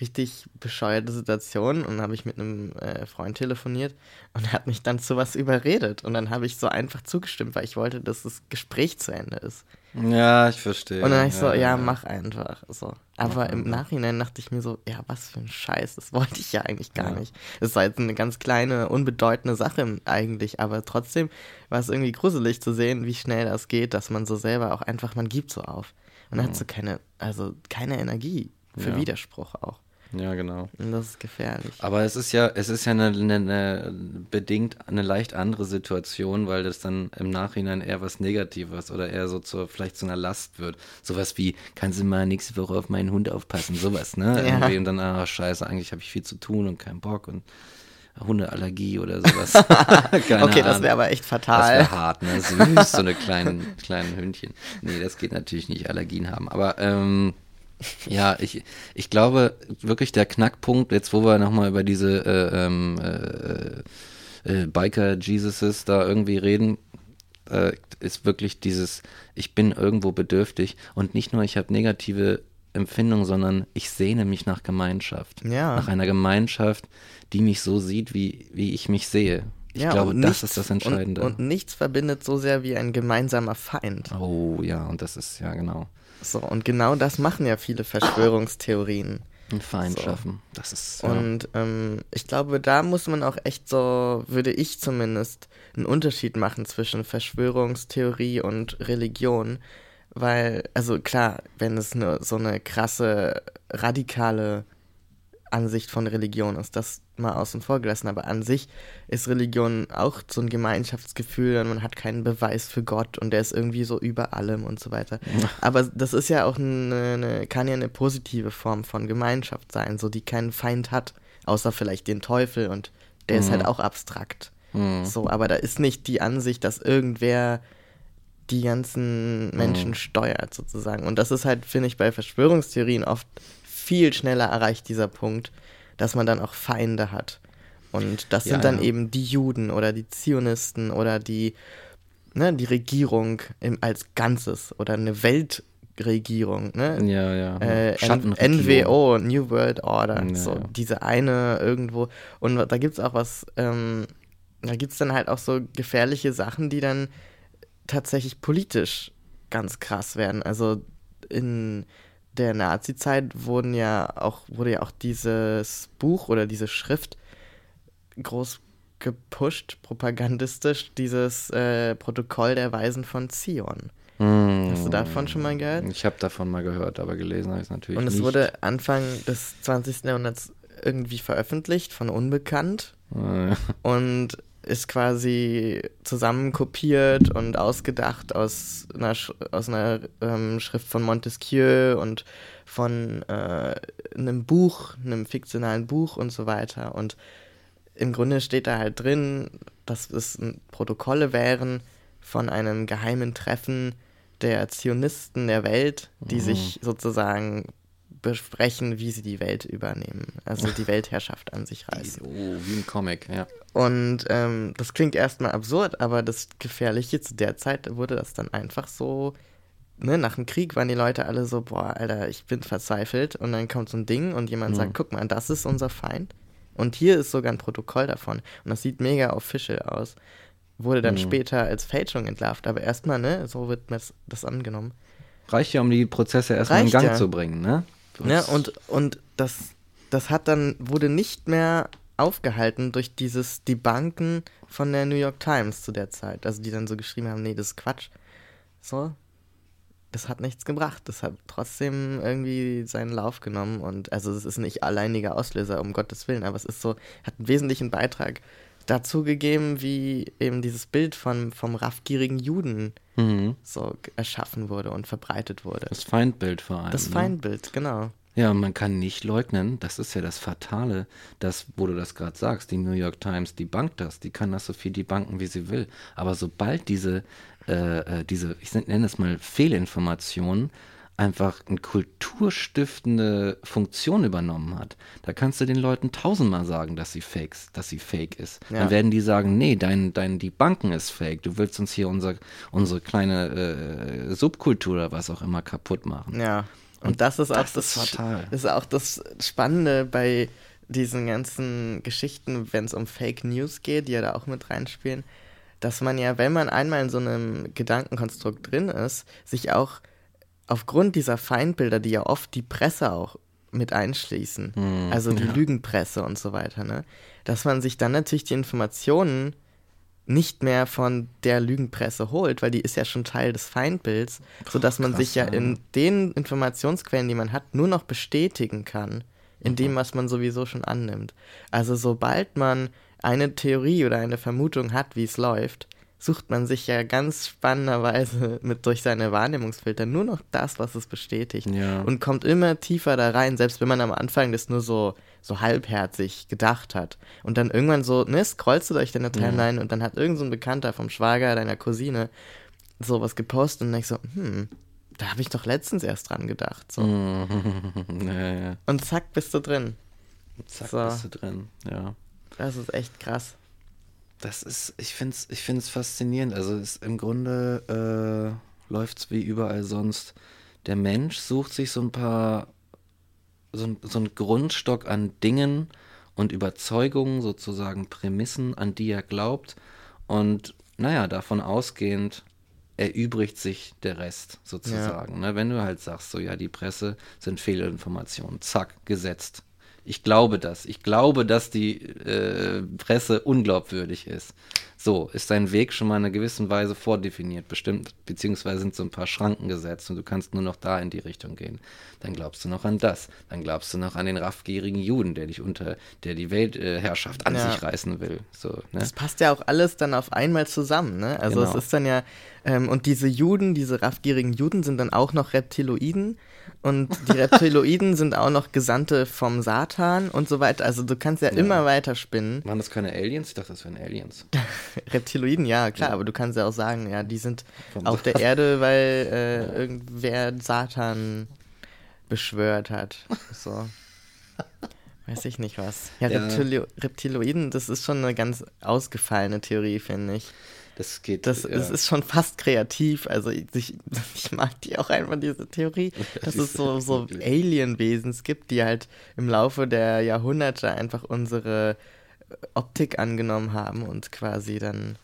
richtig bescheuerte Situation und habe ich mit einem äh, Freund telefoniert und er hat mich dann zu was überredet. Und dann habe ich so einfach zugestimmt, weil ich wollte, dass das Gespräch zu Ende ist. Ja, ich verstehe. Und dann habe ich so, ja, mach einfach. So. Aber im einfach. Nachhinein dachte ich mir so, ja, was für ein Scheiß, das wollte ich ja eigentlich gar Ja. nicht. Das war jetzt eine ganz kleine, unbedeutende Sache eigentlich, aber trotzdem war es irgendwie gruselig zu sehen, wie schnell das geht, dass man so selber auch einfach, man gibt so auf. Und dann hat so keine, also keine Energie für. Ja. Widerspruch auch. Ja, genau. Und das ist gefährlich. Aber es ist ja, es ist ja eine, eine, eine bedingt eine leicht andere Situation, weil das dann im Nachhinein eher was Negatives oder eher so zur, vielleicht zu einer Last wird. Sowas wie, kannst du mal nächste Woche auf meinen Hund aufpassen, sowas, ne? Ja. Irgendwie und dann, ah, scheiße, eigentlich habe ich viel zu tun und keinen Bock und Hundeallergie oder sowas. Okay, das Ahnung. wäre aber echt Das fatal. wäre hart, ne? Süß, so eine kleinen, kleinen Hündchen. Nee, das geht natürlich nicht, Allergien haben. Aber ähm, ja, ich, ich glaube wirklich der Knackpunkt, jetzt wo wir nochmal über diese äh, ähm, äh, äh, Biker Jesuses da irgendwie reden, äh, ist wirklich dieses, ich bin irgendwo bedürftig und nicht nur ich habe negative Empfindungen, sondern ich sehne mich nach Gemeinschaft. Ja. Nach einer Gemeinschaft, die mich so sieht, wie, wie ich mich sehe. Ich glaube, und das nichts- ist das Entscheidende. Und, und nichts verbindet so sehr wie ein gemeinsamer Feind. Oh ja, und das ist ja genau. So, und genau das machen ja viele Verschwörungstheorien. Ein Feind So. schaffen. Das ist. Ja. Und ähm, ich glaube, da muss man auch echt so, würde ich zumindest, einen Unterschied machen zwischen Verschwörungstheorie und Religion. Weil, also klar, wenn es nur so eine krasse, radikale Ansicht von Religion ist, das mal außen vor gelassen. Aber an sich ist Religion auch so ein Gemeinschaftsgefühl und man hat keinen Beweis für Gott und der ist irgendwie so über allem und so weiter. Aber das ist ja auch eine, eine, kann ja eine positive Form von Gemeinschaft sein, so die keinen Feind hat, außer vielleicht den Teufel und der ist halt auch abstrakt. Hm. So, aber da ist nicht die Ansicht, dass irgendwer die ganzen Menschen steuert, sozusagen. Und das ist halt, finde ich, bei Verschwörungstheorien oft viel schneller erreicht, dieser Punkt, dass man dann auch Feinde hat. Und das Ja, sind dann ja. eben die Juden oder die Zionisten oder die, ne, die Regierung im, als Ganzes oder eine Weltregierung, ne? ja, ja. äh. NWO, New World Order, Ja, so diese eine irgendwo. Und da gibt es auch was, ähm, da gibt es dann halt auch so gefährliche Sachen, die dann tatsächlich politisch ganz krass werden. Also in der Nazi-Zeit wurden ja auch, wurde ja auch dieses Buch oder diese Schrift groß gepusht, propagandistisch, dieses äh, Protokoll der Weisen von Zion. Hm. Hast du davon schon mal gehört? Ich habe davon mal gehört, aber gelesen habe ich es natürlich Und es nicht. wurde Anfang des 20. Jahrhunderts irgendwie veröffentlicht von Unbekannt Äh, und ist quasi zusammenkopiert und ausgedacht aus einer, Sch aus einer ähm, Schrift von Montesquieu und von äh, einem Buch, einem fiktionalen Buch und so weiter. Und im Grunde steht da halt drin, dass es Protokolle wären von einem geheimen Treffen der Zionisten der Welt, die Mhm. sich sozusagen besprechen, wie sie die Welt übernehmen, also die Weltherrschaft an sich reißen. oh, wie ein Comic, ja. Und ähm, das klingt erstmal absurd, aber das Gefährliche zu der Zeit wurde das dann einfach so, ne, nach dem Krieg waren die Leute alle so, boah, Alter, ich bin verzweifelt und dann kommt so ein Ding und jemand Mhm. sagt, guck mal, das ist unser Feind und hier ist sogar ein Protokoll davon und das sieht mega official aus. Wurde dann Mhm. später als Fälschung entlarvt, aber erstmal, ne, so wird das, das angenommen. Reicht ja, um die Prozesse erstmal in Reicht Gang ja. zu bringen, ne? Ne? Und, und das, das hat dann, wurde nicht mehr aufgehalten durch dieses Debunken von der New York Times zu der Zeit. Also die dann so geschrieben haben, nee, das ist Quatsch. So. Das hat nichts gebracht. Das hat trotzdem irgendwie seinen Lauf genommen. Und also es ist nicht alleiniger Auslöser, um Gottes Willen, aber es ist so, hat einen wesentlichen Beitrag dazu gegeben, wie eben dieses Bild von, vom raffgierigen Juden Mhm. so erschaffen wurde und verbreitet wurde. Das Feindbild vor allem. Das ne? Feindbild, genau. Ja, man kann nicht leugnen, das ist ja das Fatale, dass, wo du das gerade sagst, die New York Times, die bankt das, die kann das so viel debunken, wie sie will. Aber sobald diese, äh, äh, diese, ich nenne es mal Fehlinformationen, einfach eine kulturstiftende Funktion übernommen hat, da kannst du den Leuten tausendmal sagen, dass sie fakes, dass sie fake ist. Ja. Dann werden die sagen, nee, dein, dein die Banken ist fake, du willst uns hier unser, unsere kleine äh, Subkultur oder was auch immer kaputt machen. Ja. Und das ist auch das das, ist das ist auch das Spannende bei diesen ganzen Geschichten, wenn es um Fake News geht, die ja da auch mit reinspielen, dass man ja, wenn man einmal in so einem Gedankenkonstrukt drin ist, sich auch aufgrund dieser Feindbilder, die ja oft die Presse auch mit einschließen, Hm, also die ja. Lügenpresse und so weiter, ne, dass man sich dann natürlich die Informationen nicht mehr von der Lügenpresse holt, weil die ist ja schon Teil des Feindbilds, sodass man krass, sich ja ja. in den Informationsquellen, die man hat, nur noch bestätigen kann, in dem, was man sowieso schon annimmt. Also sobald man eine Theorie oder eine Vermutung hat, wie es läuft, sucht man sich ja ganz spannenderweise mit durch seine Wahrnehmungsfilter nur noch das, was es bestätigt Ja. und kommt immer tiefer da rein, selbst wenn man am Anfang das nur so, so halbherzig gedacht hat. Und dann irgendwann so, ne, scrollst du durch deine Timeline und dann hat irgend so ein Bekannter vom Schwager deiner Cousine sowas gepostet und denkst so, hm, da habe ich doch letztens erst dran gedacht. So. Mhm. ja, ja. Und zack, bist du drin. Zack, So. bist du drin. Ja. Das ist echt krass. Das ist, ich finde es ich find's faszinierend. Also es, im Grunde äh, läuft es wie überall sonst. Der Mensch sucht sich so ein paar, so, ein- so einen Grundstock an Dingen und Überzeugungen, sozusagen Prämissen, an die er glaubt. Und naja, davon ausgehend erübrigt sich der Rest sozusagen. Ne? Wenn du halt sagst, so ja, die Presse sind Fehlinformationen, zack, gesetzt. Ich glaube das. Ich glaube, dass die äh, Presse unglaubwürdig ist. So, ist dein Weg schon mal in einer gewissen Weise vordefiniert, bestimmt, beziehungsweise sind so ein paar Schranken gesetzt und du kannst nur noch da in die Richtung gehen. Dann glaubst du noch an das. Dann glaubst du noch an den raffgierigen Juden, der dich unter, der die Weltherrschaft an Ja. sich reißen will. So, ne? Das passt ja auch alles dann auf einmal zusammen, ne? Also Genau. es ist dann ja, ähm, und diese Juden, diese raffgierigen Juden sind dann auch noch Reptiloiden und die Reptiloiden sind auch noch Gesandte vom Satan und so weiter. Also du kannst ja, Ja. immer weiter spinnen. Waren das keine Aliens? Ich dachte, das wären Aliens. Reptiloiden, ja, klar, aber du kannst ja auch sagen, ja, die sind Vom auf der Erde, weil äh, irgendwer Satan beschwört hat. So. Weiß ich nicht was. Ja, Ja. Reptilo Reptiloiden, das ist schon eine ganz ausgefallene Theorie, finde ich. Das geht. Das, ja. das ist schon fast kreativ. Also ich, ich, mag die auch einfach, diese Theorie, dass es so, so Alien-Wesens gibt, die halt im Laufe der Jahrhunderte einfach unsere Optik angenommen haben und quasi dann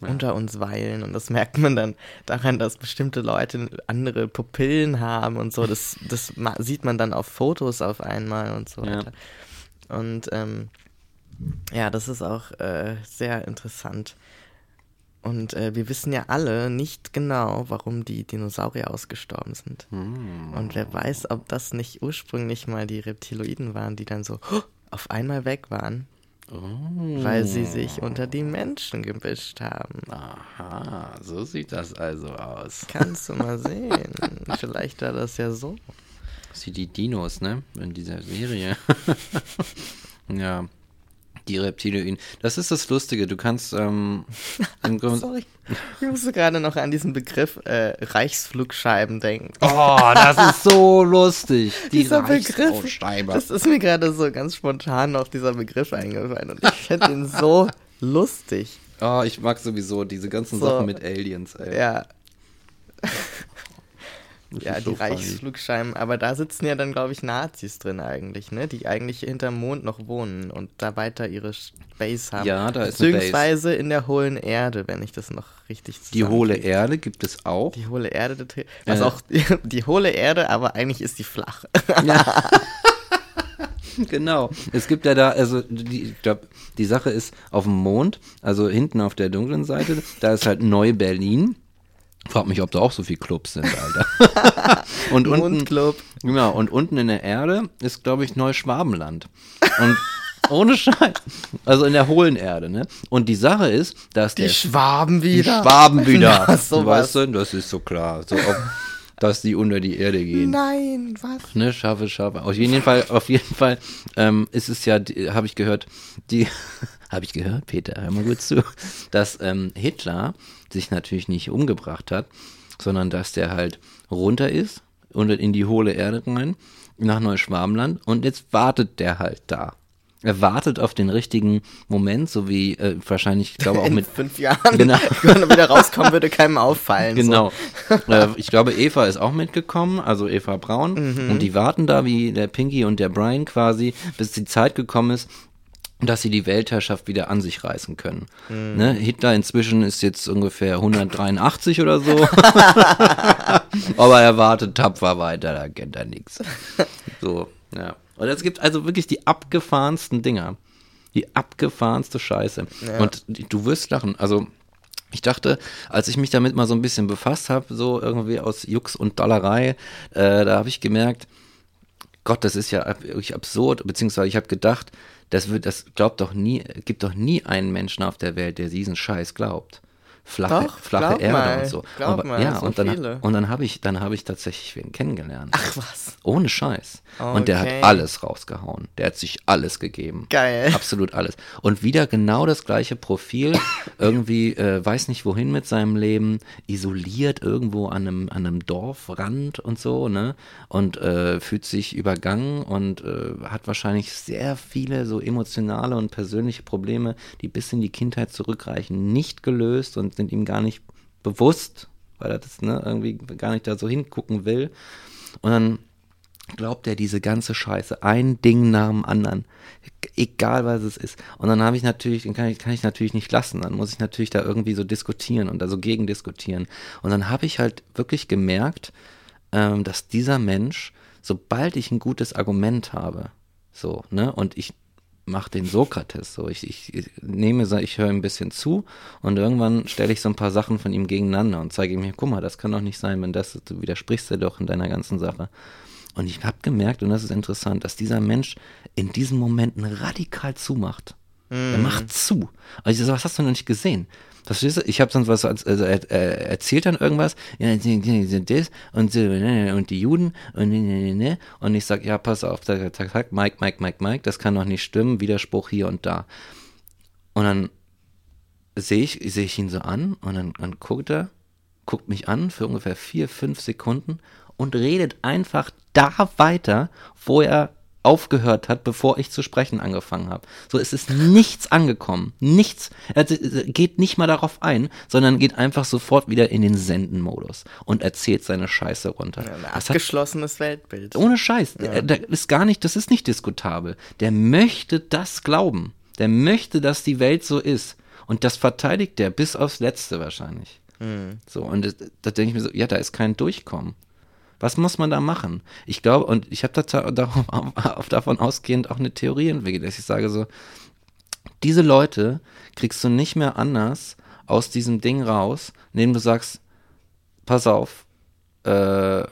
Ja. unter uns weilen. Und das merkt man dann daran, dass bestimmte Leute andere Pupillen haben und so. Das, das sieht man dann auf Fotos auf einmal und so Ja. weiter. Und ähm, ja, das ist auch äh, sehr interessant. Und äh, wir wissen ja alle nicht genau, warum die Dinosaurier ausgestorben sind. Hm. Und wer weiß, ob das nicht ursprünglich mal die Reptiloiden waren, die dann so auf einmal weg waren, Oh. weil sie sich unter die Menschen gemischt haben. Aha, so sieht das also aus. Kannst du mal sehen. Vielleicht war das ja so. Das wie die Dinos, ne? In dieser Serie. ja. Die Reptilien. Das ist das Lustige. Du kannst ähm, im Grunde. Sorry. Ich musste gerade noch an diesen Begriff äh, Reichsflugscheiben denken. Oh, das ist so lustig. Die dieser Begriff, das ist mir gerade so ganz spontan noch dieser Begriff eingefallen und ich finde ihn so lustig. Oh, ich mag sowieso diese ganzen So. Sachen mit Aliens, ey. Ja, Das ja, die so. Reichsflugscheiben, aber da sitzen ja dann, glaube ich, Nazis drin eigentlich, ne? Die eigentlich hinterm Mond noch wohnen und da weiter ihre Base haben. Ja, da ist. Beziehungsweise in der hohlen Erde, wenn ich das noch richtig Die hohle. Erde gibt es auch. Die hohle Erde, das- was Äh. auch die hohle Erde, aber eigentlich ist die flach. Genau. Es gibt ja da, also die, ich glaub, die Sache ist auf dem Mond, also hinten auf der dunklen Seite, da ist halt Neu-Berlin. Frag mich, ob da auch so viele Clubs sind, Alter. und unten, Mondclub. genau, und unten in der Erde ist, glaube ich, Neuschwabenland. Und ohne Scheiß. Also in der hohlen Erde, ne? Und die Sache ist, dass Die der Schwaben die wieder. Schwaben wieder. Na, sowas. weißt du, das ist so klar. So, ob, dass die unter die Erde gehen. Nein, was? Ne, scharfe, scharfe. Auf jeden Fall, auf jeden Fall ähm, ist es ja, habe ich gehört, die, habe ich gehört, Peter, hör mal gut zu, dass ähm, Hitler sich natürlich nicht umgebracht hat, sondern dass der halt runter ist und in die hohle Erde rein, nach Neuschwabenland und jetzt wartet der halt da. Er wartet auf den richtigen Moment, so wie äh, wahrscheinlich, ich glaube auch In mit fünf Jahren, Genau. wenn er wieder rauskommen würde, keinem auffallen. Genau. äh, ich glaube, Eva ist auch mitgekommen, also Eva Braun. Mhm. Und die warten da wie der Pinky und der Brian quasi, bis die Zeit gekommen ist, dass sie die Weltherrschaft wieder an sich reißen können. Mhm. Ne? Hitler inzwischen ist jetzt ungefähr 183 oder so. Aber er wartet tapfer weiter, da kennt er nichts. So, ja. Und es gibt also wirklich die abgefahrensten Dinger. Die abgefahrenste Scheiße. Ja. Und du wirst lachen. Also, ich dachte, als ich mich damit mal so ein bisschen befasst habe, so irgendwie aus Jux und Dollerei, äh, da habe ich gemerkt, Gott, das ist ja wirklich absurd, beziehungsweise ich habe gedacht, das wird, das glaubt doch nie, gibt doch nie einen Menschen auf der Welt, der diesen Scheiß glaubt. Flache, Doch, flache Erde mal, und so. glaub Aber, mal, ja, so und dann, viele. und dann habe ich, dann habe ich tatsächlich wen kennengelernt. Ach was. Ohne Scheiß. Und der hat Okay. alles rausgehauen. Der hat sich alles gegeben. Geil. Absolut alles. Und wieder genau das gleiche Profil. irgendwie, äh, weiß nicht wohin mit seinem Leben, isoliert irgendwo an einem, an einem Dorfrand und so, ne? Und äh, fühlt sich übergangen und äh, hat wahrscheinlich sehr viele so emotionale und persönliche Probleme, die bis in die Kindheit zurückreichen, nicht gelöst und sind ihm gar nicht bewusst, weil er das ne, irgendwie gar nicht da so hingucken will. Und dann glaubt er diese ganze Scheiße, ein Ding nach dem anderen, egal was es ist. Und dann habe ich natürlich, den kann ich, kann ich natürlich nicht lassen. Dann muss ich natürlich da irgendwie so diskutieren und da so gegen diskutieren. Und dann habe ich halt wirklich gemerkt, ähm, dass dieser Mensch, sobald ich ein gutes Argument habe, so, ne, und ich mache den Sokrates so, ich, ich, ich nehme, so- ich höre ein bisschen zu und irgendwann stelle ich so ein paar Sachen von ihm gegeneinander und zeige ihm, hier, guck mal, das kann doch nicht sein, wenn das, du widersprichst dir doch in deiner ganzen Sache. Und ich habe gemerkt, und das ist interessant, dass dieser Mensch in diesen Momenten radikal zumacht. Er macht zu. Also was hast du noch nicht gesehen? Verstehst du? Ich habe sonst was, also er, er erzählt dann irgendwas, ja, sind das und, so, ne, und die Juden und ne, ne, ne, ne. Und ich sag, ja, pass auf, tak, tak, tak, Mike, Mike, Mike, Mike, das kann doch nicht stimmen, Widerspruch hier und da. Und dann sehe ich, sehe ich ihn so an und dann, dann guckt er, guckt mich an für ungefähr vier, fünf Sekunden und redet einfach da weiter, wo er aufgehört hat, bevor ich zu sprechen angefangen habe. So es ist nichts angekommen. Nichts. Er geht nicht mal darauf ein, sondern geht einfach sofort wieder in den Sendenmodus und erzählt seine Scheiße runter. Ein Das hat abgeschlossenes Weltbild. ohne Scheiß. Der, der ist gar nicht, das ist nicht diskutabel. Der möchte das glauben. Der möchte, dass die Welt so ist. Und das verteidigt der bis aufs Letzte wahrscheinlich. Mhm. So, und das, da denke ich mir so, ja, da ist kein Durchkommen. Was muss man da machen? Ich glaube, und ich habe da, da, davon ausgehend auch eine Theorie entwickelt, dass ich sage so, diese Leute kriegst du nicht mehr anders aus diesem Ding raus, indem du sagst, pass auf, äh,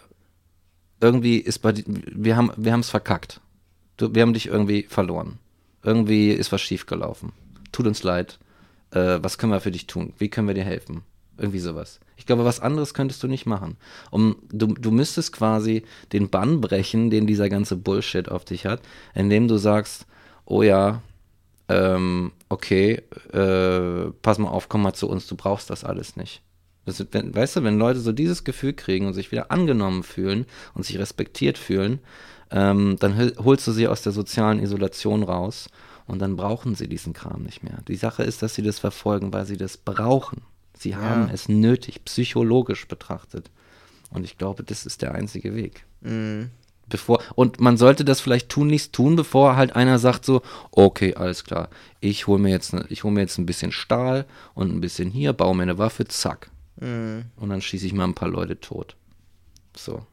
irgendwie ist bei wir haben wir haben es verkackt. Du, wir haben dich irgendwie verloren. Irgendwie ist was schiefgelaufen. Tut uns leid. Äh, was können wir für dich tun? Wie können wir dir helfen? Irgendwie sowas. Ich glaube, was anderes könntest du nicht machen. Um, du, du müsstest quasi den Bann brechen, den dieser ganze Bullshit auf dich hat, indem du sagst, oh ja, ähm, okay, äh, pass mal auf, komm mal zu uns, du brauchst das alles nicht. Das, wenn, weißt du, wenn Leute so dieses Gefühl kriegen und sich wieder angenommen fühlen und sich respektiert fühlen, ähm, dann holst du sie aus der sozialen Isolation raus und dann brauchen sie diesen Kram nicht mehr. Die Sache ist, dass sie das verfolgen, weil sie das brauchen. Sie haben es nötig, psychologisch betrachtet. Und ich glaube, das ist der einzige Weg. Mhm. Bevor, und man sollte das vielleicht tunlichst tun, bevor halt einer sagt so, okay, alles klar, ich hole mir jetzt, ne, ich hole mir jetzt ein bisschen Stahl und ein bisschen hier, baue mir eine Waffe, zack. Mhm. Und dann schieße ich mal ein paar Leute tot. So.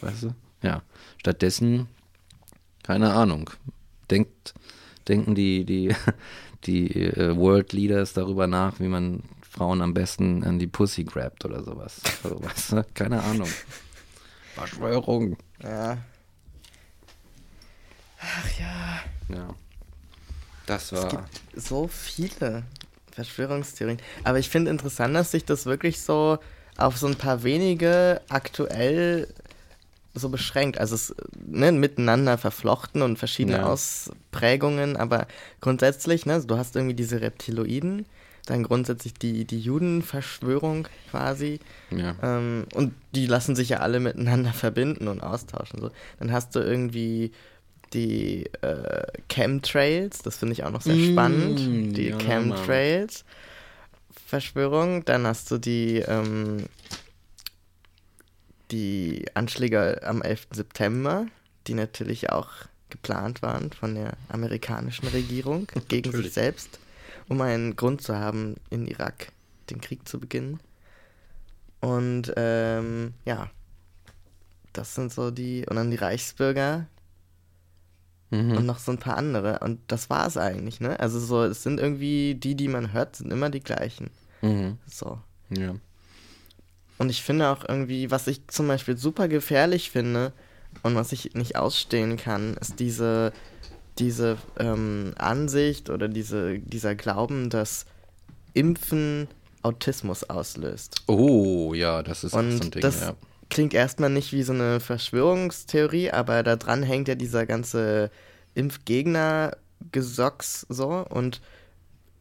Weißt du? Ja. Stattdessen, keine Ahnung, denkt, denken die, die, die äh, World Leaders darüber nach, wie man Frauen am besten an die Pussy grabt oder sowas. Also, weißt du? Keine Ahnung. Verschwörung. Ja. Ach ja. Ja. Das Es war. gibt so viele Verschwörungstheorien. Aber ich finde interessant, dass sich das wirklich so auf so ein paar wenige aktuell so beschränkt. Also es ne, miteinander verflochten und verschiedene Ja. Ausprägungen, aber grundsätzlich, ne, du hast irgendwie diese Reptiloiden, dann grundsätzlich die, die Judenverschwörung quasi. Ja. Ähm, und die lassen sich ja alle miteinander verbinden und austauschen. So. Dann hast du irgendwie die äh, Chemtrails, das finde ich auch noch sehr Mm, spannend. Die ja, Chemtrails. Verschwörung. Dann hast du die, ähm, die Anschläge am 11. September, die natürlich auch geplant waren von der amerikanischen Regierung gegen sich selbst, um einen Grund zu haben, in Irak den Krieg zu beginnen. Und ähm, ja, das sind so die, und dann die Reichsbürger und Mhm. noch so ein paar andere. Und das war es eigentlich, ne? Also so, es sind irgendwie, die, die man hört, sind immer die gleichen. Mhm. So. Ja. Und ich finde auch irgendwie, was ich zum Beispiel super gefährlich finde und was ich nicht ausstehen kann, ist diese, diese ähm, Ansicht oder diese, dieser Glauben, dass Impfen Autismus auslöst. Oh, ja, das ist Und so ein Ding, das ja. klingt erstmal nicht wie so eine Verschwörungstheorie, aber da dran hängt ja dieser ganze Impfgegner-Gesocks so und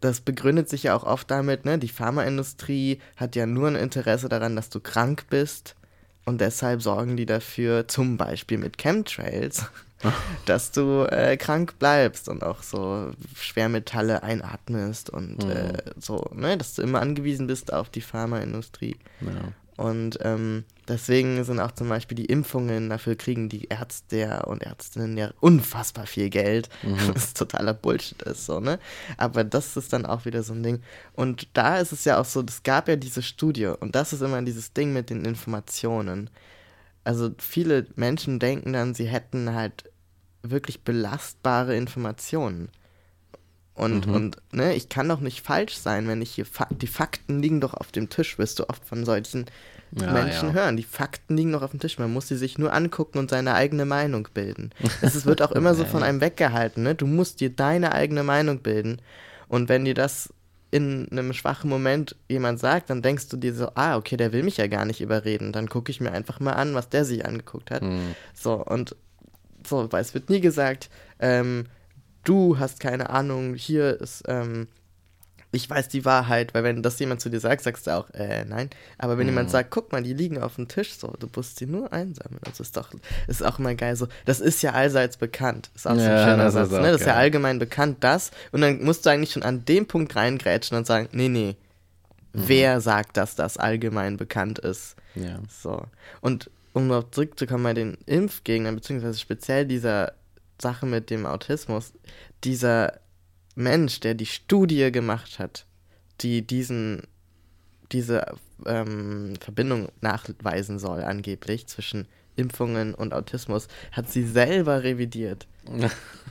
das begründet sich ja auch oft damit, ne, die Pharmaindustrie hat ja nur ein Interesse daran, dass du krank bist und deshalb sorgen die dafür, zum Beispiel mit Chemtrails, dass du äh, krank bleibst und auch so Schwermetalle einatmest und Mhm. äh, so, ne, dass du immer angewiesen bist auf die Pharmaindustrie. ja. Und ähm, deswegen sind auch zum Beispiel die Impfungen, dafür kriegen die Ärzte und Ärztinnen ja unfassbar viel Geld, Mhm. was totaler Bullshit ist, so, ne? Aber das ist dann auch wieder so ein Ding. Und da ist es ja auch so, es gab ja diese Studie und das ist immer dieses Ding mit den Informationen. Also viele Menschen denken dann, sie hätten halt wirklich belastbare Informationen. Und, Mhm. und ne, ich kann doch nicht falsch sein, wenn ich hier Fa die Fakten liegen doch auf dem Tisch, wirst du oft von solchen Ja, Menschen ja. hören. Die Fakten liegen doch auf dem Tisch. Man muss sie sich nur angucken und seine eigene Meinung bilden. Es wird auch immer so von einem weggehalten. Ne? Du musst dir deine eigene Meinung bilden. Und wenn dir das in einem schwachen Moment jemand sagt, dann denkst du dir so, ah, okay, der will mich ja gar nicht überreden. Dann gucke ich mir einfach mal an, was der sich angeguckt hat. Mhm. So, und so, weil es wird nie gesagt, ähm, du hast keine Ahnung, hier ist, ähm, ich weiß die Wahrheit, weil wenn das jemand zu dir sagt, sagst du auch, äh, nein. Aber wenn jemand sagt, guck mal, die liegen auf dem Tisch, so, du musst sie nur einsammeln. Also ist doch, ist auch immer geil so, das ist ja allseits bekannt. Ist auch so ein Ja, schöner das Satz, ne? Das ist ja allgemein bekannt, das. Und dann musst du eigentlich schon an dem Punkt reingrätschen und sagen, nee, nee, Mhm. wer sagt, dass das allgemein bekannt ist? Ja. So. Und um noch zurückzukommen bei den Impfgegnern, beziehungsweise speziell dieser Sache mit dem Autismus, dieser Mensch, der die Studie gemacht hat, die diesen, diese ähm, Verbindung nachweisen soll, angeblich, zwischen Impfungen und Autismus, hat sie selber revidiert.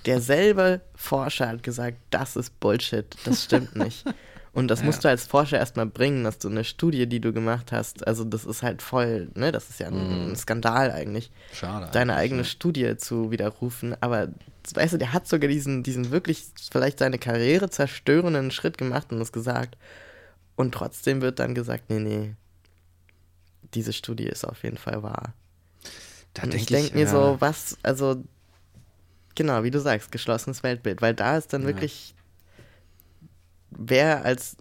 Der selbe Forscher hat gesagt, das ist Bullshit, das stimmt nicht. Und das ja. musst du als Forscher erstmal bringen, dass du eine Studie, die du gemacht hast, also das ist halt voll, ne, das ist ja ein, mm. Skandal eigentlich. Schade. Deine eigentlich, eigene ja. Studie zu widerrufen, aber weißt du, der hat sogar diesen, diesen wirklich vielleicht seine Karriere zerstörenden Schritt gemacht und das gesagt. Und trotzdem wird dann gesagt, nee, nee, diese Studie ist auf jeden Fall wahr. Da und denk ich denke mir ja. so, was, also, genau, wie du sagst, geschlossenes Weltbild, weil da ist dann ja. wirklich, wer als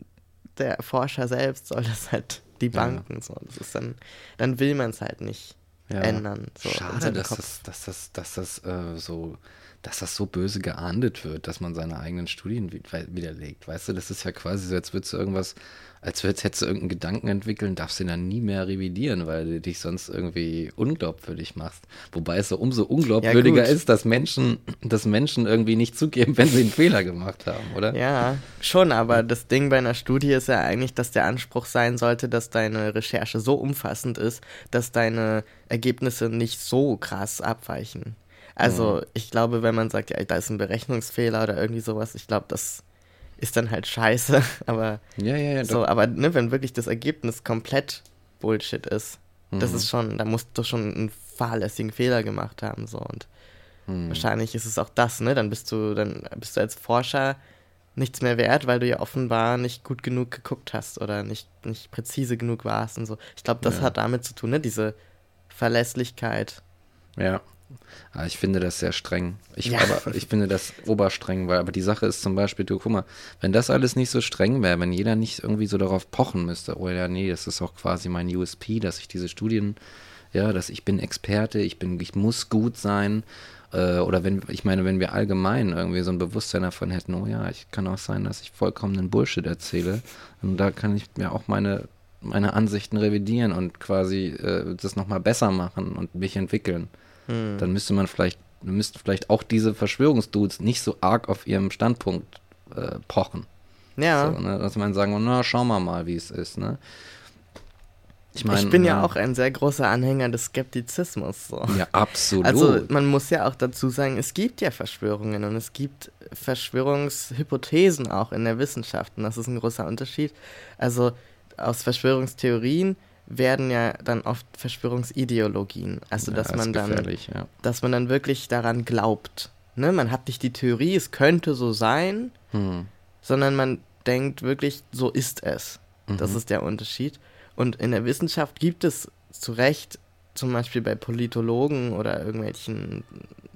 der Forscher selbst soll das halt die Banken ja. so. Das ist dann, dann will man es halt nicht ändern. So, Schade, dass das, dass das, dass das äh, so dass das so böse geahndet wird, dass man seine eigenen Studien widerlegt. Weißt du, das ist ja quasi so, als würdest du irgendwas, als hättest du irgendeinen Gedanken entwickeln, darfst du ihn dann nie mehr revidieren, weil du dich sonst irgendwie unglaubwürdig machst. Wobei es so umso unglaubwürdiger ja, ist, dass Menschen, dass Menschen irgendwie nicht zugeben, wenn sie einen Fehler gemacht haben, oder? Ja, schon, aber das Ding bei einer Studie ist ja eigentlich, dass der Anspruch sein sollte, dass deine Recherche so umfassend ist, dass deine Ergebnisse nicht so krass abweichen. Also mhm. ich glaube, wenn man sagt, ja, da ist ein Berechnungsfehler oder irgendwie sowas, ich glaube, das ist dann halt scheiße. Aber ja, ja, ja, so, aber ne, wenn wirklich das Ergebnis komplett Bullshit ist, mhm. das ist schon, da musst du schon einen fahrlässigen Fehler gemacht haben. So und mhm. wahrscheinlich ist es auch das, ne? Dann bist du, dann bist du als Forscher nichts mehr wert, weil du ja offenbar nicht gut genug geguckt hast oder nicht, nicht präzise genug warst und so. Ich glaube, das ja. hat damit zu tun, ne? Diese Verlässlichkeit. Ja. Ah, ich finde das sehr streng. Ich, ja. aber, ich finde das oberstreng, weil aber die Sache ist zum Beispiel, du guck mal, wenn das alles nicht so streng wäre, wenn jeder nicht irgendwie so darauf pochen müsste, oh ja, nee, das ist auch quasi mein USP, dass ich diese Studien, ja, dass ich bin Experte, ich bin, ich muss gut sein. Äh, oder wenn, ich meine, wenn wir allgemein irgendwie so ein Bewusstsein davon hätten, oh ja, ich kann auch sein, dass ich vollkommenen Bullshit erzähle. Und da kann ich mir auch meine, meine Ansichten revidieren und quasi äh, das nochmal besser machen und mich entwickeln. Hm. Dann müsste man vielleicht, müssten vielleicht auch diese Verschwörungsdudes nicht so arg auf ihrem Standpunkt äh, pochen. Ja. So, ne? Dass man sagen, na, schauen wir mal, wie es ist, ne? Ich, mein, ich bin ja, ja, auch ein sehr großer Anhänger des Skeptizismus. So. Ja, absolut. Also man muss ja auch dazu sagen, es gibt ja Verschwörungen und es gibt Verschwörungshypothesen auch in der Wissenschaft und das ist ein großer Unterschied. Also aus Verschwörungstheorien werden ja dann oft Verschwörungsideologien. Also dass ja, man dann, ja. dass man dann wirklich daran glaubt. Ne? Man hat nicht die Theorie, es könnte so sein, hm. sondern man denkt wirklich, so ist es. Mhm. Das ist der Unterschied. Und in der Wissenschaft gibt es zu Recht, zum Beispiel bei Politologen oder irgendwelchen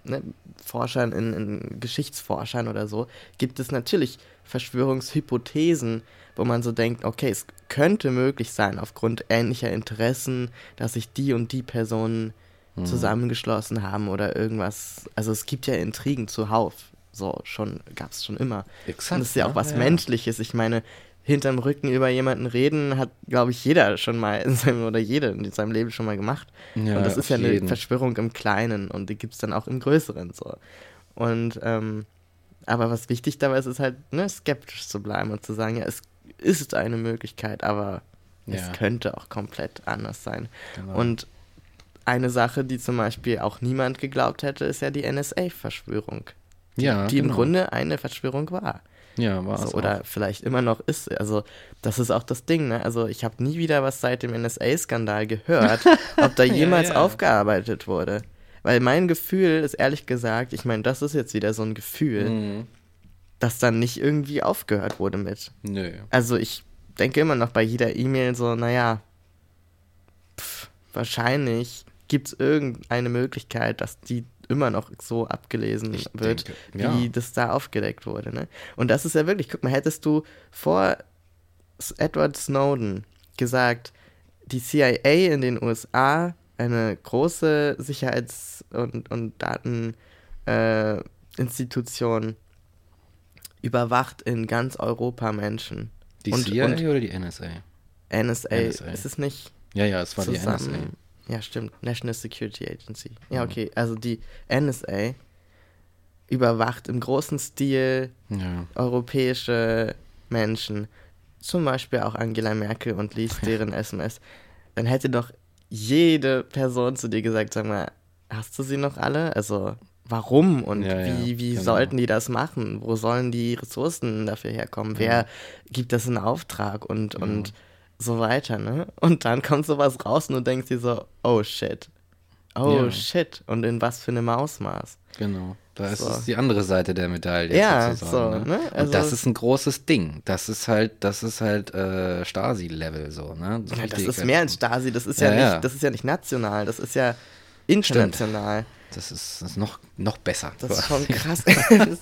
ne, Forschern, in, in Geschichtsforschern oder so, gibt es natürlich Verschwörungshypothesen, wo man so denkt, okay, es könnte möglich sein, aufgrund ähnlicher Interessen, dass sich die und die Personen mhm. zusammengeschlossen haben oder irgendwas. Also es gibt ja Intrigen zuhauf. So, schon, gab es schon immer. Exakt. Und das ist ja auch was ja. Menschliches. Ich meine, hinterm Rücken über jemanden reden, hat, glaube ich, jeder schon mal in seinem, oder jede in seinem Leben schon mal gemacht. Ja, und das ist ja eine jeden. Verschwörung im Kleinen und die gibt es dann auch im Größeren so. Und ähm, aber was wichtig dabei ist, ist halt, ne, skeptisch zu bleiben und zu sagen, ja, es ist eine Möglichkeit, aber ja. es könnte auch komplett anders sein. Genau. Und eine Sache, die zum Beispiel auch niemand geglaubt hätte, ist ja die NSA-Verschwörung. Die, ja, die genau. im Grunde eine Verschwörung war. Ja, war also, Oder auch. vielleicht immer noch ist. Also, das ist auch das Ding, ne? Also, ich habe nie wieder was seit dem NSA-Skandal gehört, ob da jemals ja, ja. aufgearbeitet wurde. Weil mein Gefühl ist ehrlich gesagt, ich meine, das ist jetzt wieder so ein Gefühl, mhm dass dann nicht irgendwie aufgehört wurde mit. Nö. Also ich denke immer noch bei jeder E-Mail so, naja, pff, wahrscheinlich gibt es irgendeine Möglichkeit, dass die immer noch so abgelesen ich wird, denke, ja. wie das da aufgedeckt wurde. Ne? Und das ist ja wirklich, guck mal, hättest du vor Edward Snowden gesagt, die CIA in den USA, eine große Sicherheits- und, und Dateninstitution, äh, überwacht in ganz Europa Menschen. Die und, CIA und oder die NSA? NSA? NSA, ist es nicht? Ja, ja, es war zusammen, die NSA. Ja, stimmt. National Security Agency. Ja, okay. Also die NSA überwacht im großen Stil Ja. europäische Menschen, zum Beispiel auch Angela Merkel und liest deren SMS, dann hätte doch jede Person zu dir gesagt, sag mal, hast du sie noch alle? Also warum und Ja, ja, wie, wie genau. sollten die das machen? Wo sollen die Ressourcen dafür herkommen? Wer gibt das in Auftrag und, und so weiter, ne? Und dann kommt sowas raus und du denkst dir so, oh shit. Oh Ja. shit. Und in was für einem Ausmaß. Genau. Da ist So. es die andere Seite der Medaille Ja, sozusagen. so, ne? ne? Also- Und das ist ein großes Ding. Das ist halt, das ist halt äh, Stasi-Level so, ne? So Ja, das ist mehr als Stasi, das ist ja, Ja, nicht, das ist ja nicht national, das ist ja international. Das ist, das ist noch, noch besser. Das ist schon krass. das ist-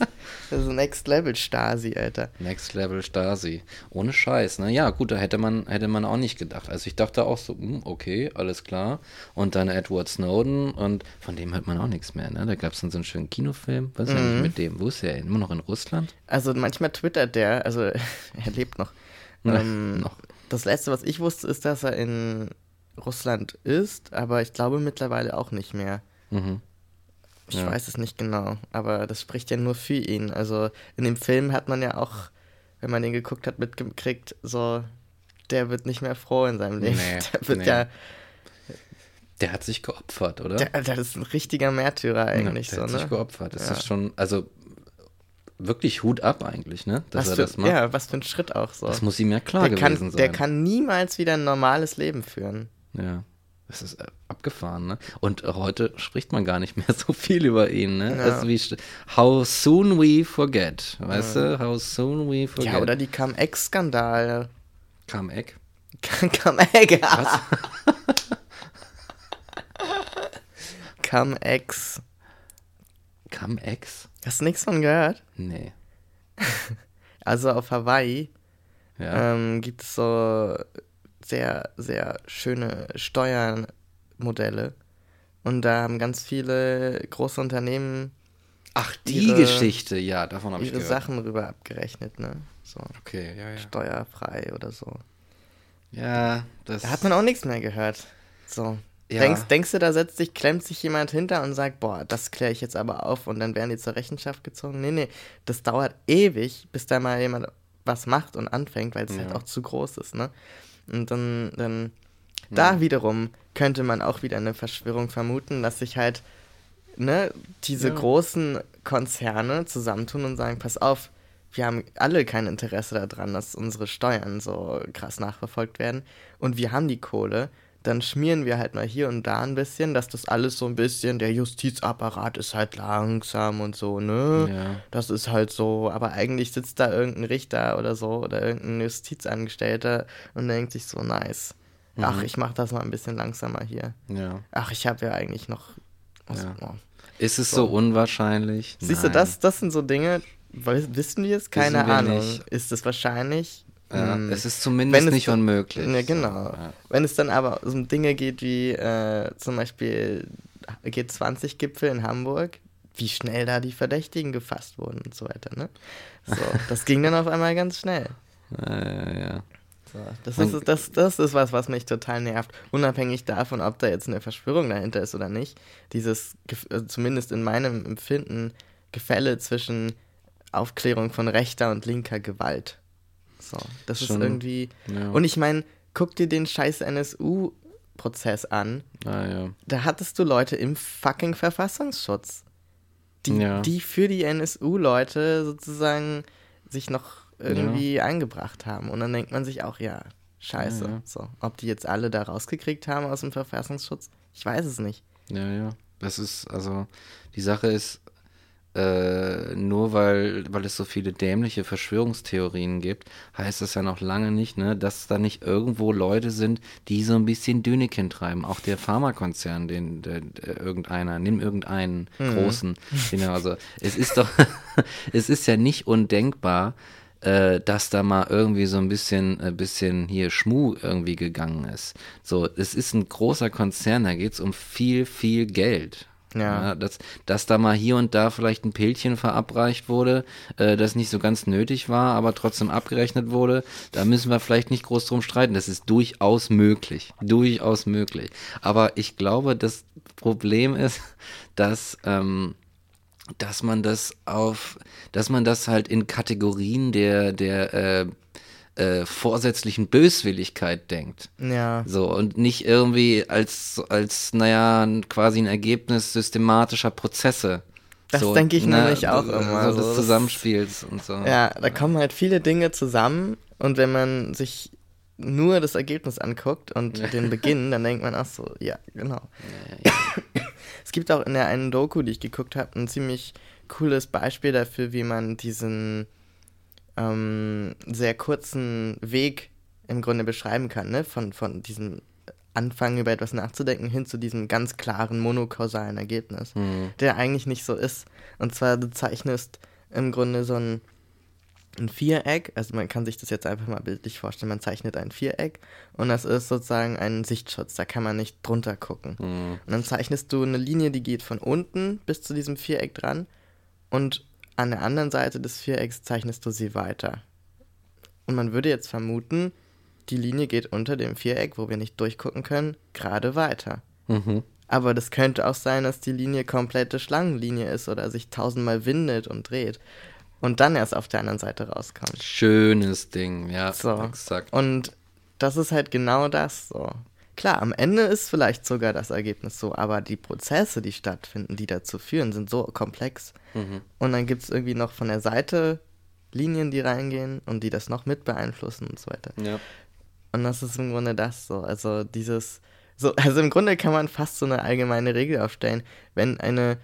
das ist Next Level Stasi, Alter. Next Level Stasi. Ohne Scheiß, ne? Ja, gut, da hätte man, hätte man auch nicht gedacht. Also ich dachte auch so, hm, okay, alles klar. Und dann Edward Snowden und von dem hört man auch nichts mehr, ne? Da gab es dann so einen schönen Kinofilm. Was ist Mhm. eigentlich mit dem? Wo ist er? Immer noch in Russland? Also manchmal twittert der, also er lebt noch. Ähm, noch. Das letzte, was ich wusste, ist, dass er in Russland ist, aber ich glaube mittlerweile auch nicht mehr. Mhm. Ich Ja. weiß es nicht genau, aber das spricht ja nur für ihn. Also in dem Film hat man ja auch, wenn man den geguckt hat, mitgekriegt, so, der wird nicht mehr froh in seinem Leben. Nee, der wird nee. ja, Der hat sich geopfert, oder? der, der ist ein richtiger Märtyrer eigentlich der so, hat ne? sich geopfert. Das Ja. ist schon, also wirklich Hut ab eigentlich, ne? Dass Was er für, das macht. ja, was für ein Schritt auch so. Das muss ihm ja klar der, gewesen kann, sein. der kann niemals wieder ein normales Leben führen. Ja. Das ist äh, abgefahren, ne? Und heute spricht man gar nicht mehr so viel über ihn, ne? Ja. Also wie, how soon we forget, weißt du? How soon we forget. Ja, oder die Cum-Ex-Skandale. Come-Eck. Cum-Egg. Cum-Ex. Come-Ex? Hast du nichts von gehört? Nee. Also auf Hawaii Ja. ähm, gibt es so sehr, sehr schöne Steuermodelle. Und da haben ganz viele große Unternehmen Ach, die ihre- Geschichte, ja, davon habe ich gehört. Sachen rüber abgerechnet, ne? So Okay, ja, ja. steuerfrei oder so. Ja, das. Da hat man auch nichts mehr gehört. So. Ja. Denkst, denkst du, da setzt sich, klemmt sich jemand hinter und sagt, boah, das kläre ich jetzt aber auf und dann werden die zur Rechenschaft gezogen? Nee, nee, das dauert ewig, bis da mal jemand was macht und anfängt, weil es Ja. halt auch zu groß ist, ne? Und dann, dann da wiederum könnte man auch wieder eine Verschwörung vermuten, dass sich halt, ne, diese Ja. großen Konzerne zusammentun und sagen, pass auf, wir haben alle kein Interesse daran, dass unsere Steuern so krass nachverfolgt werden und wir haben die Kohle, dann schmieren wir halt mal hier und da ein bisschen, dass das alles so ein bisschen, der Justizapparat ist halt langsam und so, ne? Ja. Das ist halt so, aber eigentlich sitzt da irgendein Richter oder so oder irgendein Justizangestellter und denkt sich so, nice. Ach, Mhm. ich mach das mal ein bisschen langsamer hier. Ja. Ach, ich habe ja eigentlich noch. was- Ja. oh. Ist es so, unwahrscheinlich? Siehst du, Nein. das, das sind so Dinge, wissen wir es? Keine Ahnung. nicht. Ist es wahrscheinlich? Ja, Hm. es ist zumindest Wenn es- nicht unmöglich. Ja, So, genau. ja. Wenn es dann aber um Dinge geht wie äh, zum Beispiel G20-Gipfel in Hamburg, wie schnell da die Verdächtigen gefasst wurden und so weiter, ne? So, das ging dann auf einmal ganz schnell. Ja, ja, ja. So, das, Man- ist, das, das ist was, was mich total nervt. Unabhängig davon, ob da jetzt eine Verschwörung dahinter ist oder nicht. Dieses, also zumindest in meinem Empfinden, Gefälle zwischen Aufklärung von rechter und linker Gewalt. So, das Schon- ist irgendwie. ja. Und ich meine, guck dir den scheiß NSU-Prozess an. Ah, ja. Da hattest du Leute im fucking Verfassungsschutz. Die, Ja. die für die NSU-Leute sozusagen sich noch irgendwie eingebracht haben. Und dann denkt man sich auch, ja, scheiße. So, ob die jetzt alle da rausgekriegt haben aus dem Verfassungsschutz, ich weiß es nicht. Ja, ja. Das ist, also, die Sache ist, äh, nur weil, weil es so viele dämliche Verschwörungstheorien gibt, heißt das ja noch lange nicht, ne, dass da nicht irgendwo Leute sind, die so ein bisschen Düneken treiben. Auch der Pharmakonzern, den, der, der, irgendeiner, nimm irgendeinen großen, den er, also, es ist doch, es ist ja nicht undenkbar, äh, dass da mal irgendwie so ein bisschen, ein bisschen hier Schmu irgendwie gegangen ist. So, es ist ein großer Konzern, da geht es um viel, viel Geld. Ja. dass, dass da mal hier und da vielleicht ein Pilzchen verabreicht wurde, äh, das nicht so ganz nötig war, aber trotzdem abgerechnet wurde, da müssen wir vielleicht nicht groß drum streiten. Das ist durchaus möglich. Durchaus möglich. Aber ich glaube, das Problem ist, dass ähm, dass man das auf, dass man das halt in Kategorien der, der äh, äh, vorsätzlichen Böswilligkeit denkt. Ja. So, und nicht irgendwie als, als, naja, quasi ein Ergebnis systematischer Prozesse. Das so, denke ich ne, nämlich auch immer. So des so, Zusammenspiels und so. Ja, da kommen halt viele Dinge zusammen und wenn man sich nur das Ergebnis anguckt und den Beginn, dann denkt man auch so, ja, genau. Ja, Es gibt auch in der einen Doku, die ich geguckt habe, ein ziemlich cooles Beispiel dafür, wie man diesen ähm, sehr kurzen Weg im Grunde beschreiben kann, ne? Von, von diesem Anfangen über etwas nachzudenken hin zu diesem ganz klaren monokausalen Ergebnis, Hm. der eigentlich nicht so ist. Und zwar, du zeichnest im Grunde so ein, ein Viereck, also man kann sich das jetzt einfach mal bildlich vorstellen, man zeichnet ein Viereck und das ist sozusagen ein Sichtschutz, da kann man nicht drunter gucken. Hm. Und dann zeichnest du eine Linie, die geht von unten bis zu diesem Viereck dran und an der anderen Seite des Vierecks zeichnest du sie weiter. Und man würde jetzt vermuten, die Linie geht unter dem Viereck, wo wir nicht durchgucken können, gerade weiter. Mhm. Aber das könnte auch sein, dass die Linie komplette Schlangenlinie ist oder sich tausendmal windet und dreht und dann erst auf der anderen Seite rauskommt. Schönes Ding, ja, So. exakt. Und das ist halt genau das so. Klar, am Ende ist vielleicht sogar das Ergebnis so, aber die Prozesse, die stattfinden, die dazu führen, sind so komplex. Mhm. Und dann gibt es irgendwie noch von der Seite Linien, die reingehen und die das noch mit beeinflussen und so weiter. Ja. Und das ist im Grunde das so. Also dieses, so, also im Grunde kann man fast so eine allgemeine Regel aufstellen, wenn eine,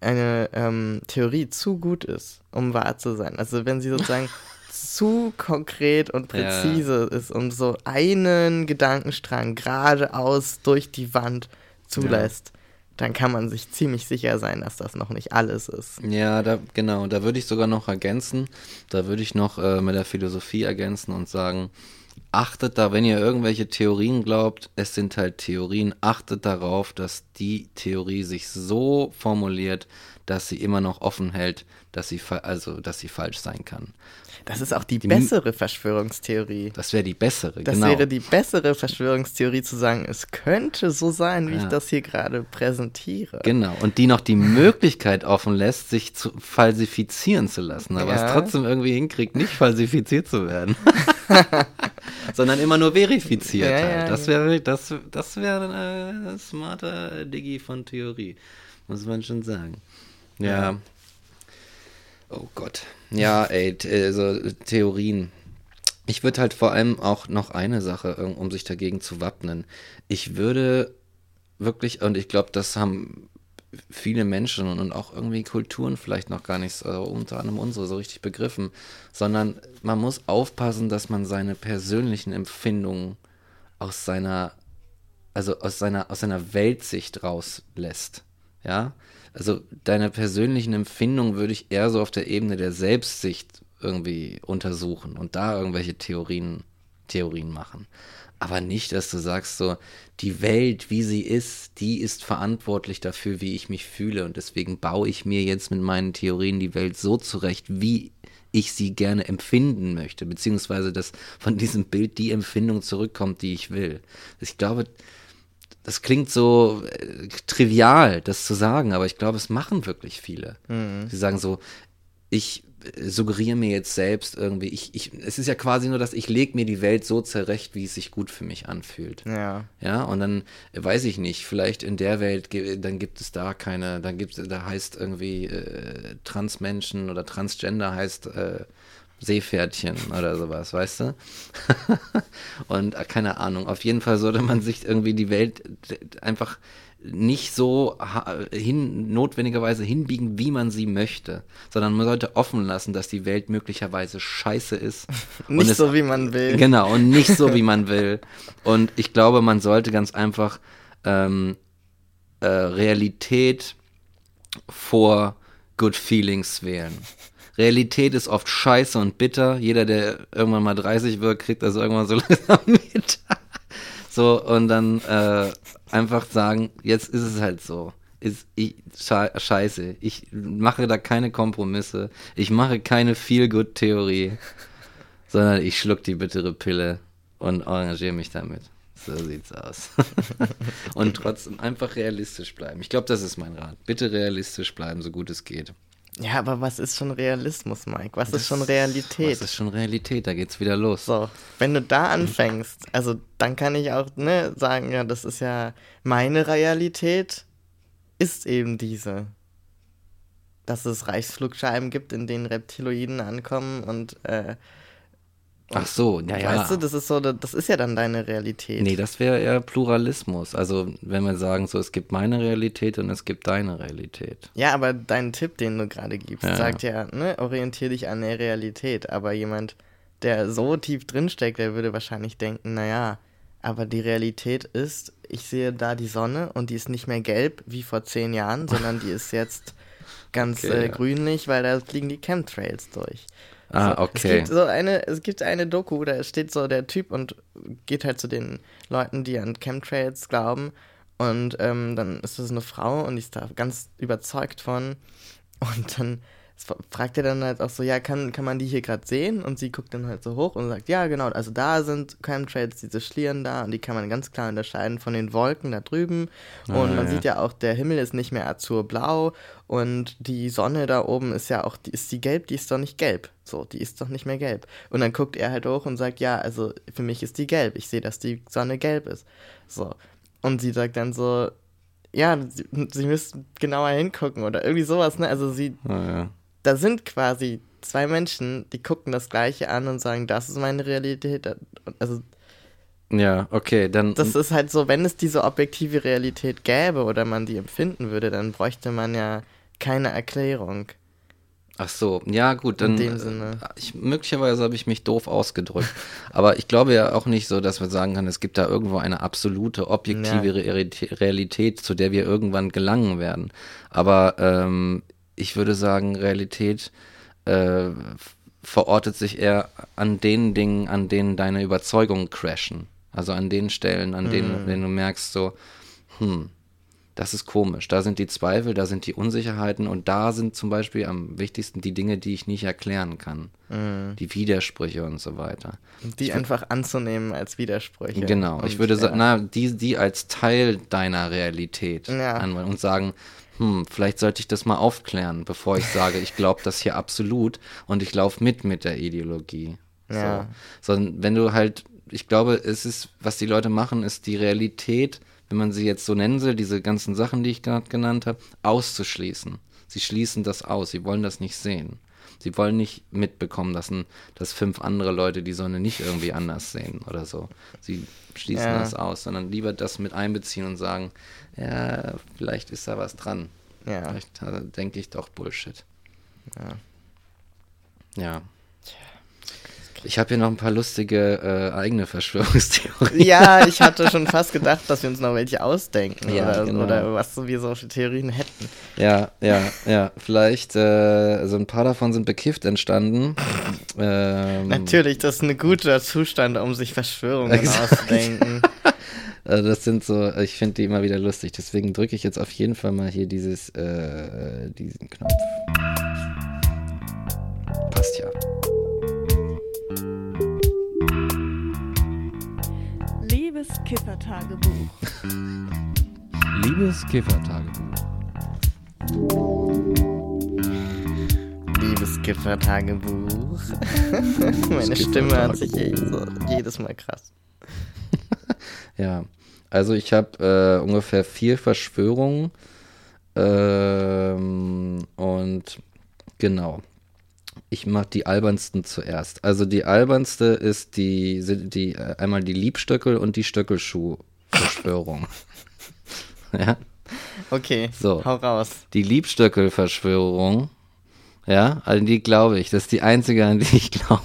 eine ähm, Theorie zu gut ist, um wahr zu sein. Also wenn sie sozusagen zu konkret und Ja. präzise ist und so einen Gedankenstrang geradeaus durch die Wand zulässt, dann kann man sich ziemlich sicher sein, dass das noch nicht alles ist. Ja, da, genau, da würde ich sogar noch ergänzen, da würde ich noch äh, mit der Philosophie ergänzen und sagen, achtet da, wenn ihr irgendwelche Theorien glaubt, es sind halt Theorien, achtet darauf, dass die Theorie sich so formuliert, dass sie immer noch offen hält, dass sie, also, dass sie falsch sein kann. Das ist auch die, Die- bessere Verschwörungstheorie. Das wäre die bessere, Das genau. wäre die bessere Verschwörungstheorie zu sagen, es könnte so sein, wie ich Ja. das hier gerade präsentiere. Genau, und die noch die Möglichkeit offen lässt, sich zu falsifizieren zu lassen, aber Ja. es trotzdem irgendwie hinkriegt, nicht falsifiziert zu werden. Sondern immer nur verifiziert Ja, halt. das wäre das, das wäre ein äh, smarter Digi von Theorie, muss man schon sagen. Ja. Oh Gott. Ja, ey, also Theorien. Ich würde halt vor allem auch noch eine Sache, um um sich dagegen zu wappnen. Ich würde wirklich, und ich glaube, das haben viele Menschen und auch irgendwie Kulturen vielleicht noch gar nicht so, unter anderem unsere, so richtig begriffen, sondern man muss aufpassen, dass man seine persönlichen Empfindungen aus seiner, also aus seiner, aus seiner Weltsicht rauslässt. Ja, also deine persönlichen Empfindungen würde ich eher so auf der Ebene der Selbstsicht irgendwie untersuchen und da irgendwelche Theorien, Theorien machen. Aber nicht, dass du sagst so, die Welt, wie sie ist, die ist verantwortlich dafür, wie ich mich fühle und deswegen baue ich mir jetzt mit meinen Theorien die Welt so zurecht, wie ich sie gerne empfinden möchte, beziehungsweise dass von diesem Bild die Empfindung zurückkommt, die ich will. Ich glaube, das klingt so äh, trivial, das zu sagen, aber ich glaube, es machen wirklich viele. Sie sagen so, ich äh, suggeriere mir jetzt selbst irgendwie, ich, ich, es ist ja quasi nur, dass ich lege mir die Welt so zurecht, wie es sich gut für mich anfühlt. Ja. Ja, und dann äh, weiß ich nicht, vielleicht in der Welt, dann gibt es da keine, dann gibt es, da heißt irgendwie äh, Transmenschen oder Transgender heißt äh, Seepferdchen oder sowas, weißt du? und äh, keine Ahnung, auf jeden Fall sollte man sich irgendwie die Welt einfach nicht so hin, notwendigerweise hinbiegen, wie man sie möchte, sondern man sollte offen lassen, dass die Welt möglicherweise scheiße ist. Nicht es- so, wie man will. Genau, und nicht so, wie man will. Und ich glaube, man sollte ganz einfach ähm, äh, Realität vor Good Feelings wählen. Realität ist oft scheiße und bitter. Jeder, der irgendwann mal 30 wird, kriegt das irgendwann so langsam mit. So, und dann äh, einfach sagen, jetzt ist es halt so. Ist ich, sche scheiße. Ich mache da keine Kompromisse. Ich mache keine Feel-Good-Theorie sondern ich schluck die bittere Pille und arrangiere mich damit. So sieht's aus. und trotzdem einfach realistisch bleiben. Ich glaube, das ist mein Rat. Bitte realistisch bleiben, so gut es geht. Ja, aber was ist schon Realismus, Mike? Was das, ist schon Realität? Was ist schon Realität? Da geht's wieder los. So, wenn du da anfängst, also dann kann ich auch ne, sagen, ja, das ist ja meine Realität, ist eben diese. Dass es Reichsflugscheiben gibt, in denen Reptiloiden ankommen und äh, Ach so, ja, ja. Weißt du, das ist so, das ist ja dann deine Realität. Nee, das wäre eher Pluralismus. Also, wenn wir sagen, so, es gibt meine Realität und es gibt deine Realität. Ja, aber dein Tipp, den du gerade gibst, ja, sagt ja, ne, orientier dich an der Realität. Aber jemand, der so tief drinsteckt, der würde wahrscheinlich denken, naja, aber die Realität ist, ich sehe da die Sonne und die ist nicht mehr gelb wie vor zehn Jahren, sondern die ist jetzt ganz okay, äh, grünlich, weil da fliegen die Chemtrails durch. Ah, okay. Es gibt so eine, es gibt eine Doku, da steht so der Typ und geht halt zu den Leuten, die an Chemtrails glauben. Und ähm, dann ist das eine Frau und die ist da ganz überzeugt von. Und dann fragt er dann halt auch so, ja, kann, kann man die hier gerade sehen? Und sie guckt dann halt so hoch und sagt, ja, genau, also da sind Chemtrails, diese Schlieren da und die kann man ganz klar unterscheiden von den Wolken da drüben. Und ah, man ja. sieht ja auch, der Himmel ist nicht mehr azurblau und die Sonne da oben ist ja auch, die, ist die gelb? Die ist doch nicht gelb. So, die ist doch nicht mehr gelb. Und dann guckt er halt hoch und sagt, ja, also für mich ist die gelb. Ich sehe, dass die Sonne gelb ist. So. Und sie sagt dann so, ja, sie, sie müssten genauer hingucken oder irgendwie sowas, ne? Also sie, ah, ja da sind quasi zwei Menschen, die gucken das Gleiche an und sagen, das ist meine Realität. Also. Ja, okay, dann. Das ist halt so, wenn es diese objektive Realität gäbe oder man die empfinden würde, dann bräuchte man ja keine Erklärung. Ach so, ja gut, dann. In dem Sinne. Äh, ich, möglicherweise habe ich mich doof ausgedrückt. Aber ich glaube ja auch nicht so, dass man sagen kann, es gibt da irgendwo eine absolute, objektive ja. Realität, zu der wir irgendwann gelangen werden. Aber ähm, ich würde sagen, Realität äh, verortet sich eher an den Dingen, an denen deine Überzeugungen crashen. Also an den Stellen, an denen, mhm. denen du merkst, so, hm, das ist komisch. Da sind die Zweifel, da sind die Unsicherheiten und da sind zum Beispiel am wichtigsten die Dinge, die ich nicht erklären kann. Mhm. Die Widersprüche und so weiter. Die ich einfach anzunehmen als Widersprüche. Genau. Ich würde sagen, na, die, die als Teil deiner Realität ja. anwenden und sagen, hm, vielleicht sollte ich das mal aufklären, bevor ich sage, ich glaube das hier absolut und ich laufe mit mit der Ideologie. Ja. So. Sondern wenn du halt, ich glaube, es ist, was die Leute machen, ist die Realität, wenn man sie jetzt so nennen will, diese ganzen Sachen, die ich gerade genannt habe, auszuschließen. Sie schließen das aus, sie wollen das nicht sehen. Sie wollen nicht mitbekommen lassen, dass fünf andere Leute die Sonne nicht irgendwie anders sehen oder so. Sie schließen ja. das aus, sondern lieber das mit einbeziehen und sagen, ja, vielleicht ist da was dran. Ja. Vielleicht äh, denke ich doch Bullshit. Ja. Ja. Ich habe hier noch ein paar lustige äh, eigene Verschwörungstheorien. Ja, ich hatte schon fast gedacht, dass wir uns noch welche ausdenken ja, oder, genau. oder was wir so für Theorien hätten. Ja, ja, ja. Vielleicht, äh, also ein paar davon sind bekifft entstanden. Ähm, Natürlich, das ist ein guter Zustand, um sich Verschwörungen auszudenken. Also das sind so, ich finde die immer wieder lustig. Deswegen drücke ich jetzt auf jeden Fall mal hier dieses, äh, diesen Knopf. Passt ja. Liebes Kiffertagebuch. Liebes Kiffertagebuch. Liebes Kiffertagebuch. Meine Stimme hat sich jedes Mal krass. Ja, also ich habe äh, ungefähr vier Verschwörungen ähm, und genau. Ich mache die albernsten zuerst. Also die albernste ist die, die äh, einmal die Liebstöckel und die Stöckelschuh-Verschwörung. ja. Okay, so. hau raus. Die Liebstöckel-Verschwörung ja, an die glaube ich. Das ist die einzige, an die ich glaube.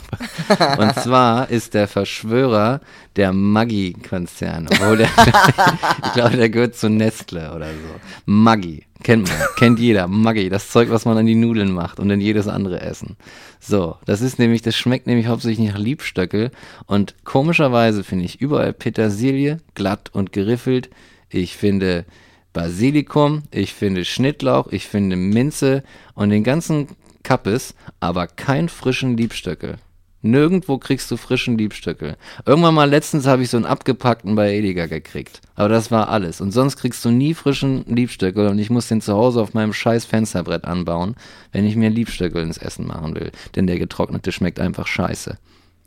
Und zwar ist der Verschwörer der Maggi-Konzern. Obwohl der, ich glaube, der gehört zu Nestle oder so. Maggi. Kennt man, kennt jeder. Maggi, das Zeug, was man an die Nudeln macht und in jedes andere Essen. So, das ist nämlich, das schmeckt nämlich hauptsächlich nach Liebstöckel. Und komischerweise finde ich überall Petersilie, glatt und geriffelt. Ich finde Basilikum, ich finde Schnittlauch, ich finde Minze und den ganzen Kappes, aber kein frischen Liebstöckel. Nirgendwo kriegst du frischen Liebstöckel. Irgendwann mal letztens habe ich so einen abgepackten bei Edeka gekriegt. Aber das war alles. Und sonst kriegst du nie frischen Liebstöckel und ich muss den zu Hause auf meinem scheiß Fensterbrett anbauen, wenn ich mir Liebstöckel ins Essen machen will. Denn der getrocknete schmeckt einfach scheiße.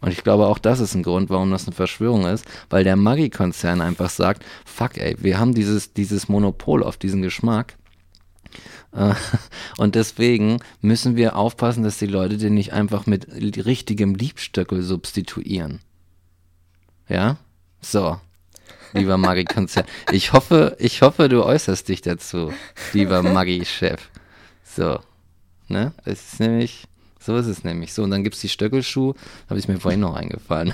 Und ich glaube, auch das ist ein Grund, warum das eine Verschwörung ist, weil der Maggi-Konzern einfach sagt, fuck ey, wir haben dieses, dieses Monopol auf diesen Geschmack und deswegen müssen wir aufpassen, dass die Leute den nicht einfach mit richtigem Liebstöckel substituieren. Ja? So. Lieber Maggi-Konzern. Ich hoffe, ich hoffe, du äußerst dich dazu, lieber Maggi-Chef. So. Ne? Es ist nämlich, so ist es nämlich. So, und dann gibt es die Stöckelschuh, habe ich mir vorhin noch eingefallen.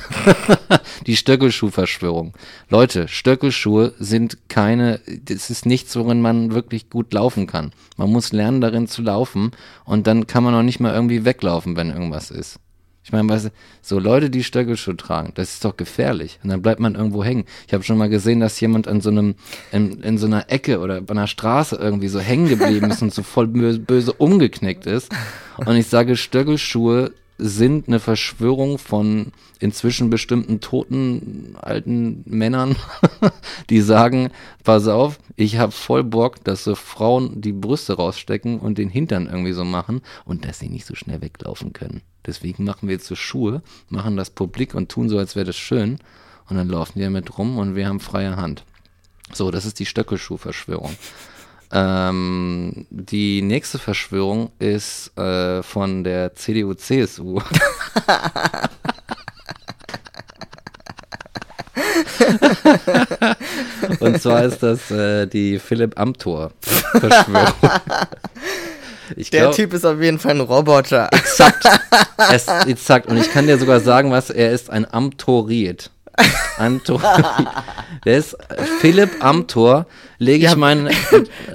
die Stöckelschuh-Verschwörung. Leute, Stöckelschuhe sind keine, das ist nichts, worin man wirklich gut laufen kann. Man muss lernen, darin zu laufen und dann kann man auch nicht mal irgendwie weglaufen, wenn irgendwas ist. Ich meine, weißt du, so Leute, die Stöckelschuhe tragen, das ist doch gefährlich. Und dann bleibt man irgendwo hängen. Ich habe schon mal gesehen, dass jemand an so einem, in, in so einer Ecke oder bei einer Straße irgendwie so hängen geblieben ist und so voll böse, böse umgeknickt ist. Und ich sage, Stöckelschuhe sind eine Verschwörung von inzwischen bestimmten toten alten Männern, die sagen, pass auf, ich habe voll Bock, dass so Frauen die Brüste rausstecken und den Hintern irgendwie so machen und dass sie nicht so schnell weglaufen können. Deswegen machen wir jetzt so Schuhe, machen das publik und tun so, als wäre das schön und dann laufen die damit rum und wir haben freie Hand. So, das ist die Stöckelschuhverschwörung. Ähm, die nächste Verschwörung ist äh, von der CDU-CSU. Und zwar ist das äh, die Philipp Amthor-Verschwörung. Der glaub, Typ ist auf jeden Fall ein Roboter. Exakt. Es, exakt. Und ich kann dir sogar sagen, was er ist: ein Amtoriet. Amtor. Der ist Philipp Amtor. Lege ich ja, meinen.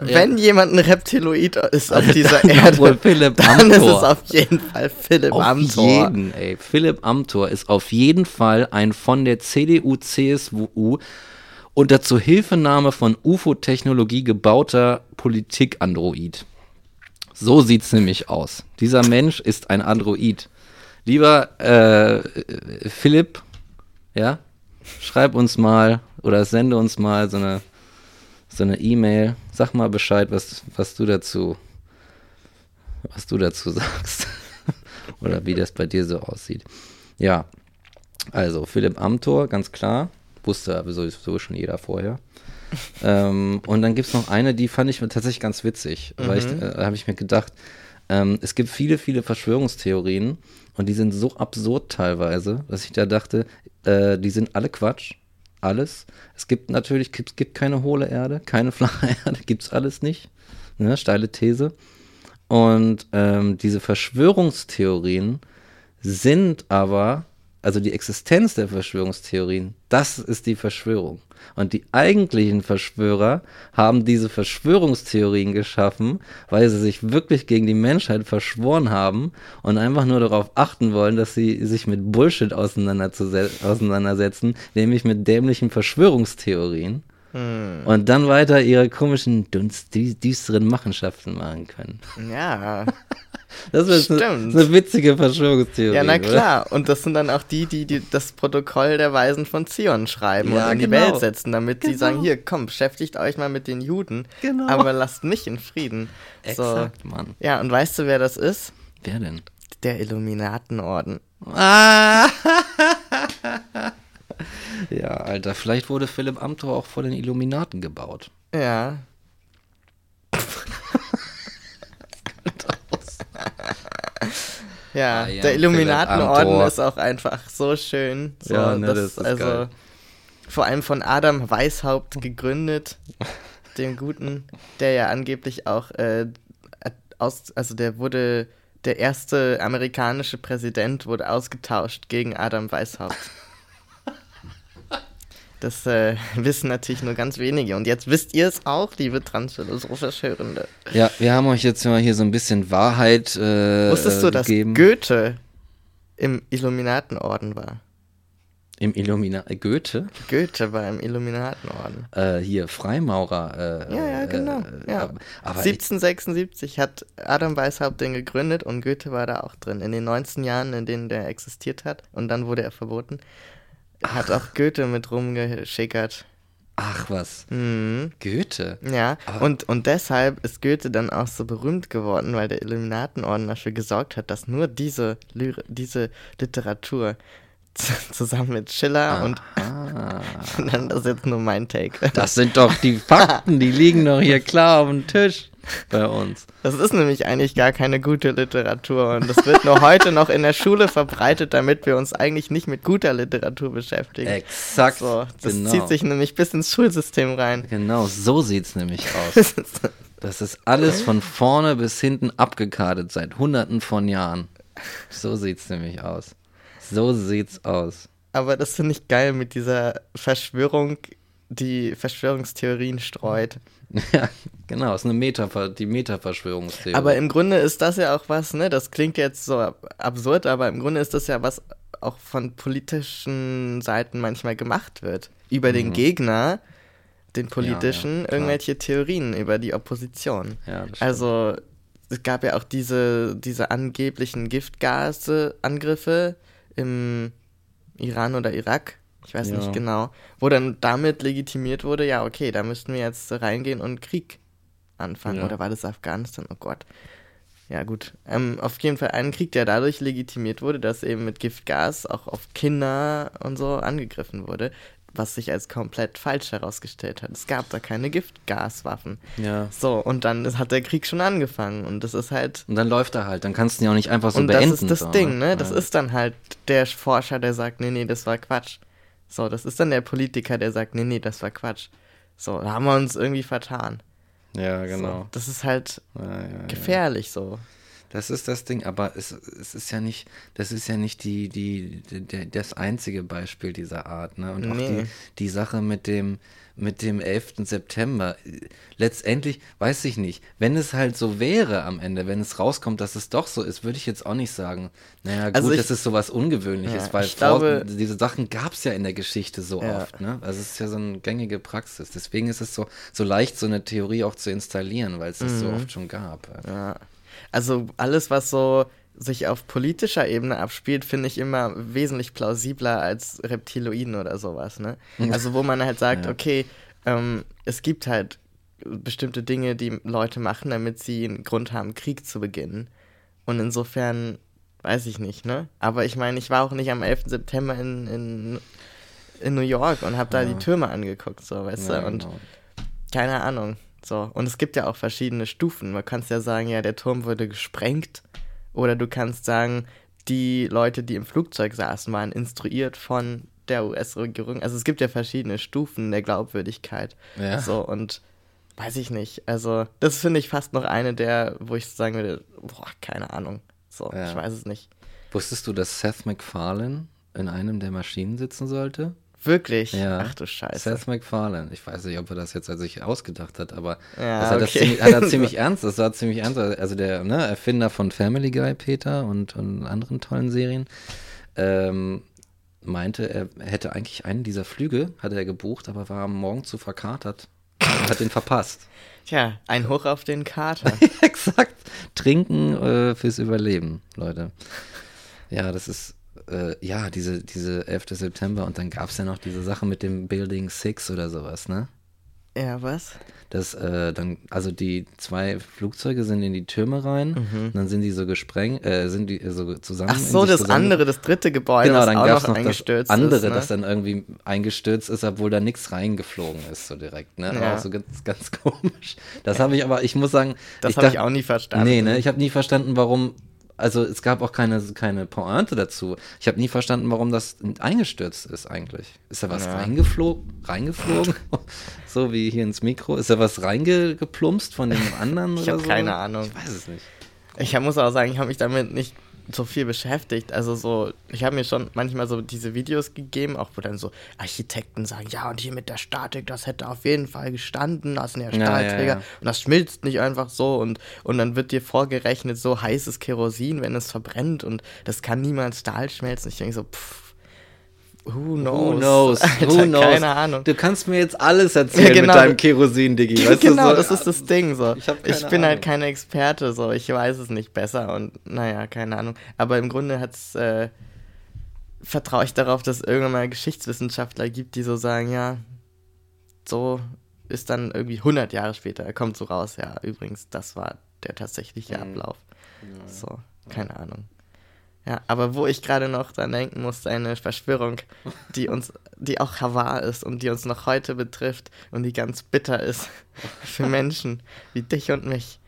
Wenn ja. jemand ein Reptiloid ist auf dieser Erde, wohl Philipp dann Amthor. ist es auf jeden Fall Philipp auf Amthor. Jeden, ey. Philipp Amthor ist auf jeden Fall ein von der CDU, CSU unter Zuhilfenahme von UFO-Technologie gebauter Politik-Android. So sieht's nämlich aus. Dieser Mensch ist ein Android. Lieber äh, Philipp, ja, schreib uns mal oder sende uns mal so eine so eine E-Mail. Sag mal Bescheid, was, was du dazu, was du dazu sagst. oder wie das bei dir so aussieht. Ja, also Philipp Amthor, ganz klar. Wusste sowieso schon jeder vorher. ähm, und dann gibt es noch eine, die fand ich tatsächlich ganz witzig. Mhm. Weil ich, äh, habe ich mir gedacht, ähm, es gibt viele, viele Verschwörungstheorien und die sind so absurd teilweise, dass ich da dachte, äh, die sind alle Quatsch. Alles. Es gibt natürlich, es gibt keine hohle Erde, keine flache Erde, gibt es alles nicht. Ne? Steile These. Und ähm, diese Verschwörungstheorien sind aber also die Existenz der Verschwörungstheorien, das ist die Verschwörung. Und die eigentlichen Verschwörer haben diese Verschwörungstheorien geschaffen, weil sie sich wirklich gegen die Menschheit verschworen haben und einfach nur darauf achten wollen, dass sie sich mit Bullshit auseinandersetzen, nämlich mit dämlichen Verschwörungstheorien. Hm. Und dann weiter ihre komischen, düsteren Machenschaften machen können. Ja. Das ist eine, eine, witzige Verschwörungstheorie. Ja, na klar. Oder? Und das sind dann auch die, die, die das Protokoll der Weisen von Zion schreiben ja, und in genau. die Welt setzen, damit genau. die sagen: Hier, komm, beschäftigt euch mal mit den Juden, genau. aber lasst mich in Frieden. Exakt, so. Mann. Ja, und weißt du, wer das ist? Wer denn? Der Illuminatenorden. Ah! Ja, Alter, vielleicht wurde Philipp Amthor auch vor den Illuminaten gebaut. Ja. ja, ah, ja, der Illuminatenorden ist auch einfach so schön. So, ja, ne, das, das ist also geil. vor allem von Adam Weishaupt gegründet, dem Guten, der ja angeblich auch äh, aus, also der wurde der erste amerikanische Präsident wurde ausgetauscht gegen Adam Weishaupt. Das äh, wissen natürlich nur ganz wenige. Und jetzt wisst ihr es auch, liebe transphilosophisch Hörende. Ja, wir haben euch jetzt mal hier so ein bisschen Wahrheit äh, Wusstest du, dass gegeben. Goethe im Illuminatenorden war? Im Illumina Goethe? Goethe war im Illuminatenorden. Äh, hier, Freimaurer. Äh, Ja, ja, genau. Äh, ja. aber- Aber 1776 hat Adam Weishaupt den gegründet und Goethe war da auch drin. In den 19 Jahren, in denen der existiert hat und dann wurde er verboten, hat auch Goethe mit rumgeschickert. ach was, Mhm. Goethe. Ja, Aber- und, und deshalb ist Goethe dann auch so berühmt geworden, weil der Illuminatenorden dafür gesorgt hat, dass nur diese, Lyri diese Literatur zusammen mit Schiller und Ah, dann das ist jetzt nur mein Take. das sind doch die Fakten, die liegen doch hier klar auf dem Tisch bei uns. Das ist nämlich eigentlich gar keine gute Literatur und das wird nur heute noch in der Schule verbreitet, damit wir uns eigentlich nicht mit guter Literatur beschäftigen. Exakt. So, das genau. zieht sich nämlich bis ins Schulsystem rein. Genau, so sieht's nämlich aus. Das ist alles von vorne bis hinten abgekartet seit hunderten von Jahren. So sieht's nämlich aus. So sieht's aus. Aber das finde ich geil mit dieser Verschwörung, die Verschwörungstheorien streut. Ja, genau, ist eine Meta, die Meta-Verschwörungstheorie. Aber im Grunde ist das ja auch was, ne? Das klingt jetzt so ab- absurd, aber im Grunde ist das ja was auch von politischen Seiten manchmal gemacht wird. Über den Gegner, den politischen, Mhm. ja, klar. irgendwelche Theorien über die Opposition. Ja, das also es gab ja auch diese, diese angeblichen Giftgase-Angriffe im Iran oder Irak. Ich weiß Ja. nicht genau. Wo dann damit legitimiert wurde, ja, okay, da müssten wir jetzt reingehen und Krieg anfangen. Ja. Oder war das Afghanistan? Oh Gott. Ja, gut. Ähm, auf jeden Fall einen Krieg, der dadurch legitimiert wurde, dass eben mit Giftgas auch auf Kinder und so angegriffen wurde, was sich als komplett falsch herausgestellt hat. Es gab da keine Giftgaswaffen. ja. So, und dann hat der Krieg schon angefangen und das ist halt. Und dann läuft er halt, dann kannst du ihn ja auch nicht einfach so und beenden. das ist das so, Ding, ne? Das Ja. ist dann halt der Forscher, der sagt, nee, nee, das war Quatsch. So, das ist dann der Politiker, der sagt, nee, nee, das war Quatsch. So, da haben wir uns irgendwie vertan. Ja, So, genau. das ist halt Ja, ja, ja. gefährlich so. Das ist das Ding, aber es, es ist ja nicht, das ist ja nicht die, die, die, das einzige Beispiel dieser Art, ne? Und auch Nee. die, die Sache mit dem, mit dem 11. September. Letztendlich, weiß ich nicht, wenn es halt so wäre am Ende, wenn es rauskommt, dass es doch so ist, würde ich jetzt auch nicht sagen, naja, gut, Also ich- das ist sowas Ungewöhnliches, Ja, weil ich glaube- diese Sachen gab es ja in der Geschichte so Ja. oft, ne? Also es ist ja so eine gängige Praxis. Deswegen ist es so, so leicht, so eine Theorie auch zu installieren, weil es das Mhm. so oft schon gab. Ja. Also alles, was so sich auf politischer Ebene abspielt, finde ich immer wesentlich plausibler als Reptiloiden oder sowas, ne? Also wo man halt sagt, Ja. okay, ähm, es gibt halt bestimmte Dinge, die Leute machen, damit sie einen Grund haben, Krieg zu beginnen. Und insofern weiß ich nicht, ne? Aber ich meine, ich war auch nicht am 11. September in, in, in New York und habe da Ja. die Türme angeguckt, so, weißt Ja, du? Und genau. keine Ahnung. So. Und es gibt ja auch verschiedene Stufen. Man kann ja sagen, ja, der Turm wurde gesprengt. Oder du kannst sagen, die Leute, die im Flugzeug saßen, waren instruiert von der US-Regierung. Also es gibt ja verschiedene Stufen der Glaubwürdigkeit. Ja. So, und weiß ich nicht. Also, das finde ich fast noch eine der, wo ich sagen würde, boah, keine Ahnung. So, Ja. ich weiß es nicht. Wusstest du, dass Seth MacFarlane in einem der Maschinen sitzen sollte? Wirklich? Ja. Ach du Scheiße. Seth MacFarlane. Ich weiß nicht, ob er das jetzt als sich ausgedacht hat, aber Ja, das hat, das okay. ziemlich, hat er ziemlich ernst. Das war ziemlich ernst. Also der ne, Erfinder von Family Guy, Peter, und, und anderen tollen Serien, ähm, meinte, er hätte eigentlich einen dieser Flüge, hatte er gebucht, aber war am Morgen zu verkatert. und hat den verpasst. Tja, ein Hoch auf den Kater. Exakt. Trinken äh, fürs Überleben, Leute. Ja, das ist, äh, ja, diese, diese 11. September und dann gab es ja noch diese Sache mit dem Building 6 oder sowas, ne? ja, was? Das, äh, dann, also die zwei Flugzeuge sind in die Türme rein, und dann sind die so gesprengt, äh, sind die so zusammen. Mhm. Ach so, das zusammen- andere, das dritte Gebäude, Genau, das dann auch gab es noch noch das andere, ist. Ne? das dann irgendwie eingestürzt ist, obwohl da nichts reingeflogen ist, so direkt, ne? Ja. Auch so ganz, ganz komisch. Das habe ich aber, ich muss sagen, Das habe ich auch nie verstanden. Nee, ne? Ich habe nie verstanden, warum. Also es gab auch keine, keine Pointe dazu. Ich habe nie verstanden, warum das eingestürzt ist eigentlich. Ist da was Ja. reingeflogen? Reingeflogen? so wie hier ins Mikro. Ist da was reingeplumpst von dem anderen Ich oder hab so? keine Ahnung. Ich weiß es nicht. Ich muss auch sagen, ich habe mich damit nicht so viel beschäftigt. Also so, ich habe mir schon manchmal so diese Videos gegeben, auch wo dann so Architekten sagen, ja, und hier mit der Statik, das hätte auf jeden Fall gestanden, das sind ja Ja, Stahlträger ja, ja. und das schmilzt nicht einfach so und, und dann wird dir vorgerechnet, so heißes Kerosin, wenn es verbrennt und das kann niemals Stahl schmelzen. Ich denke so, pff, Who knows? Who knows? Alter, Who knows? Keine Ahnung. Du kannst mir jetzt alles erzählen Ja, genau. mit deinem Kerosin, Diggi. Weißt genau, du, so, das ist das Ding so. Ich Ich, keine bin halt Ahnung. kein Experte, so ich weiß es nicht besser und naja, keine Ahnung. Aber im Grunde hat's, äh, vertraue ich darauf, dass es irgendwann mal Geschichtswissenschaftler gibt, die so sagen, ja, so ist dann irgendwie 100 Jahre später, kommt so raus, ja, übrigens, das war der tatsächliche Mhm. Ablauf. So, keine Ahnung. Ja, aber wo ich gerade noch dran denken musste, eine Verschwörung, die uns, die auch wahr ist und die uns noch heute betrifft und die ganz bitter ist für Menschen wie dich und mich,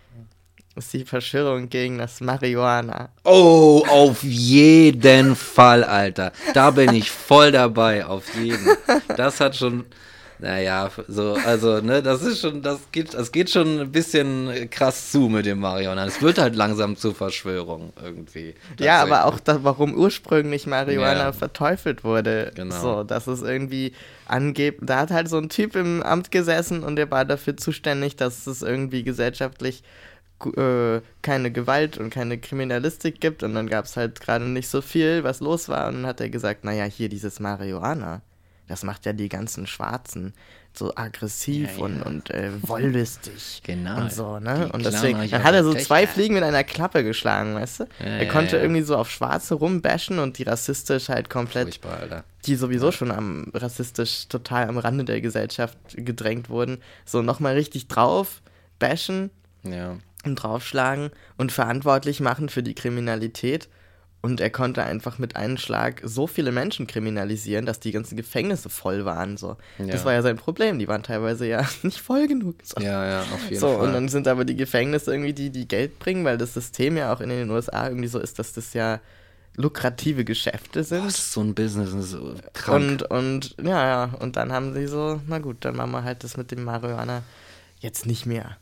ist die Verschwörung gegen das Marihuana. Oh, auf jeden Fall, Alter. Da bin ich voll dabei, auf jeden. Das hat schon, naja, so, also, ne, das ist schon, das geht, das geht schon ein bisschen krass zu mit dem Marihuana. Es wird halt langsam zur Verschwörung irgendwie. Ja, aber auch, das, warum ursprünglich Marihuana Ja. verteufelt wurde. Genau. So, dass es irgendwie angeht. Da hat halt so ein Typ im Amt gesessen und der war dafür zuständig, dass es irgendwie gesellschaftlich äh, keine Gewalt und keine Kriminalistik gibt. Und dann gab es halt gerade nicht so viel, was los war. Und dann hat er gesagt, naja, hier dieses Marihuana, das macht ja die ganzen Schwarzen so aggressiv Ja, ja. und, und äh, wollüstig. Genau, Und so, ne? die Und deswegen, dann hat er so Töchter. zwei Fliegen mit einer Klappe geschlagen, weißt du? Ja, er konnte irgendwie so auf Schwarze rumbashen und die rassistisch halt komplett, die sowieso schon am rassistisch total am Rande der Gesellschaft gedrängt wurden, so nochmal richtig drauf bashen Ja. und draufschlagen und verantwortlich machen für die Kriminalität. Und er konnte einfach mit einem Schlag so viele Menschen kriminalisieren, dass die ganzen Gefängnisse voll waren. So. Das Ja. war ja sein Problem. Die waren teilweise ja nicht voll genug. So. Ja, ja, auf jeden So, Fall. und dann sind aber die Gefängnisse irgendwie die, die Geld bringen, weil das System ja auch in den USA irgendwie so ist, dass das ja lukrative Geschäfte Boah, sind. das ist so ein Business, das ist so krank. und, und, ja, ja, und dann haben sie so, na gut, dann machen wir halt das mit dem Marihuana jetzt nicht mehr.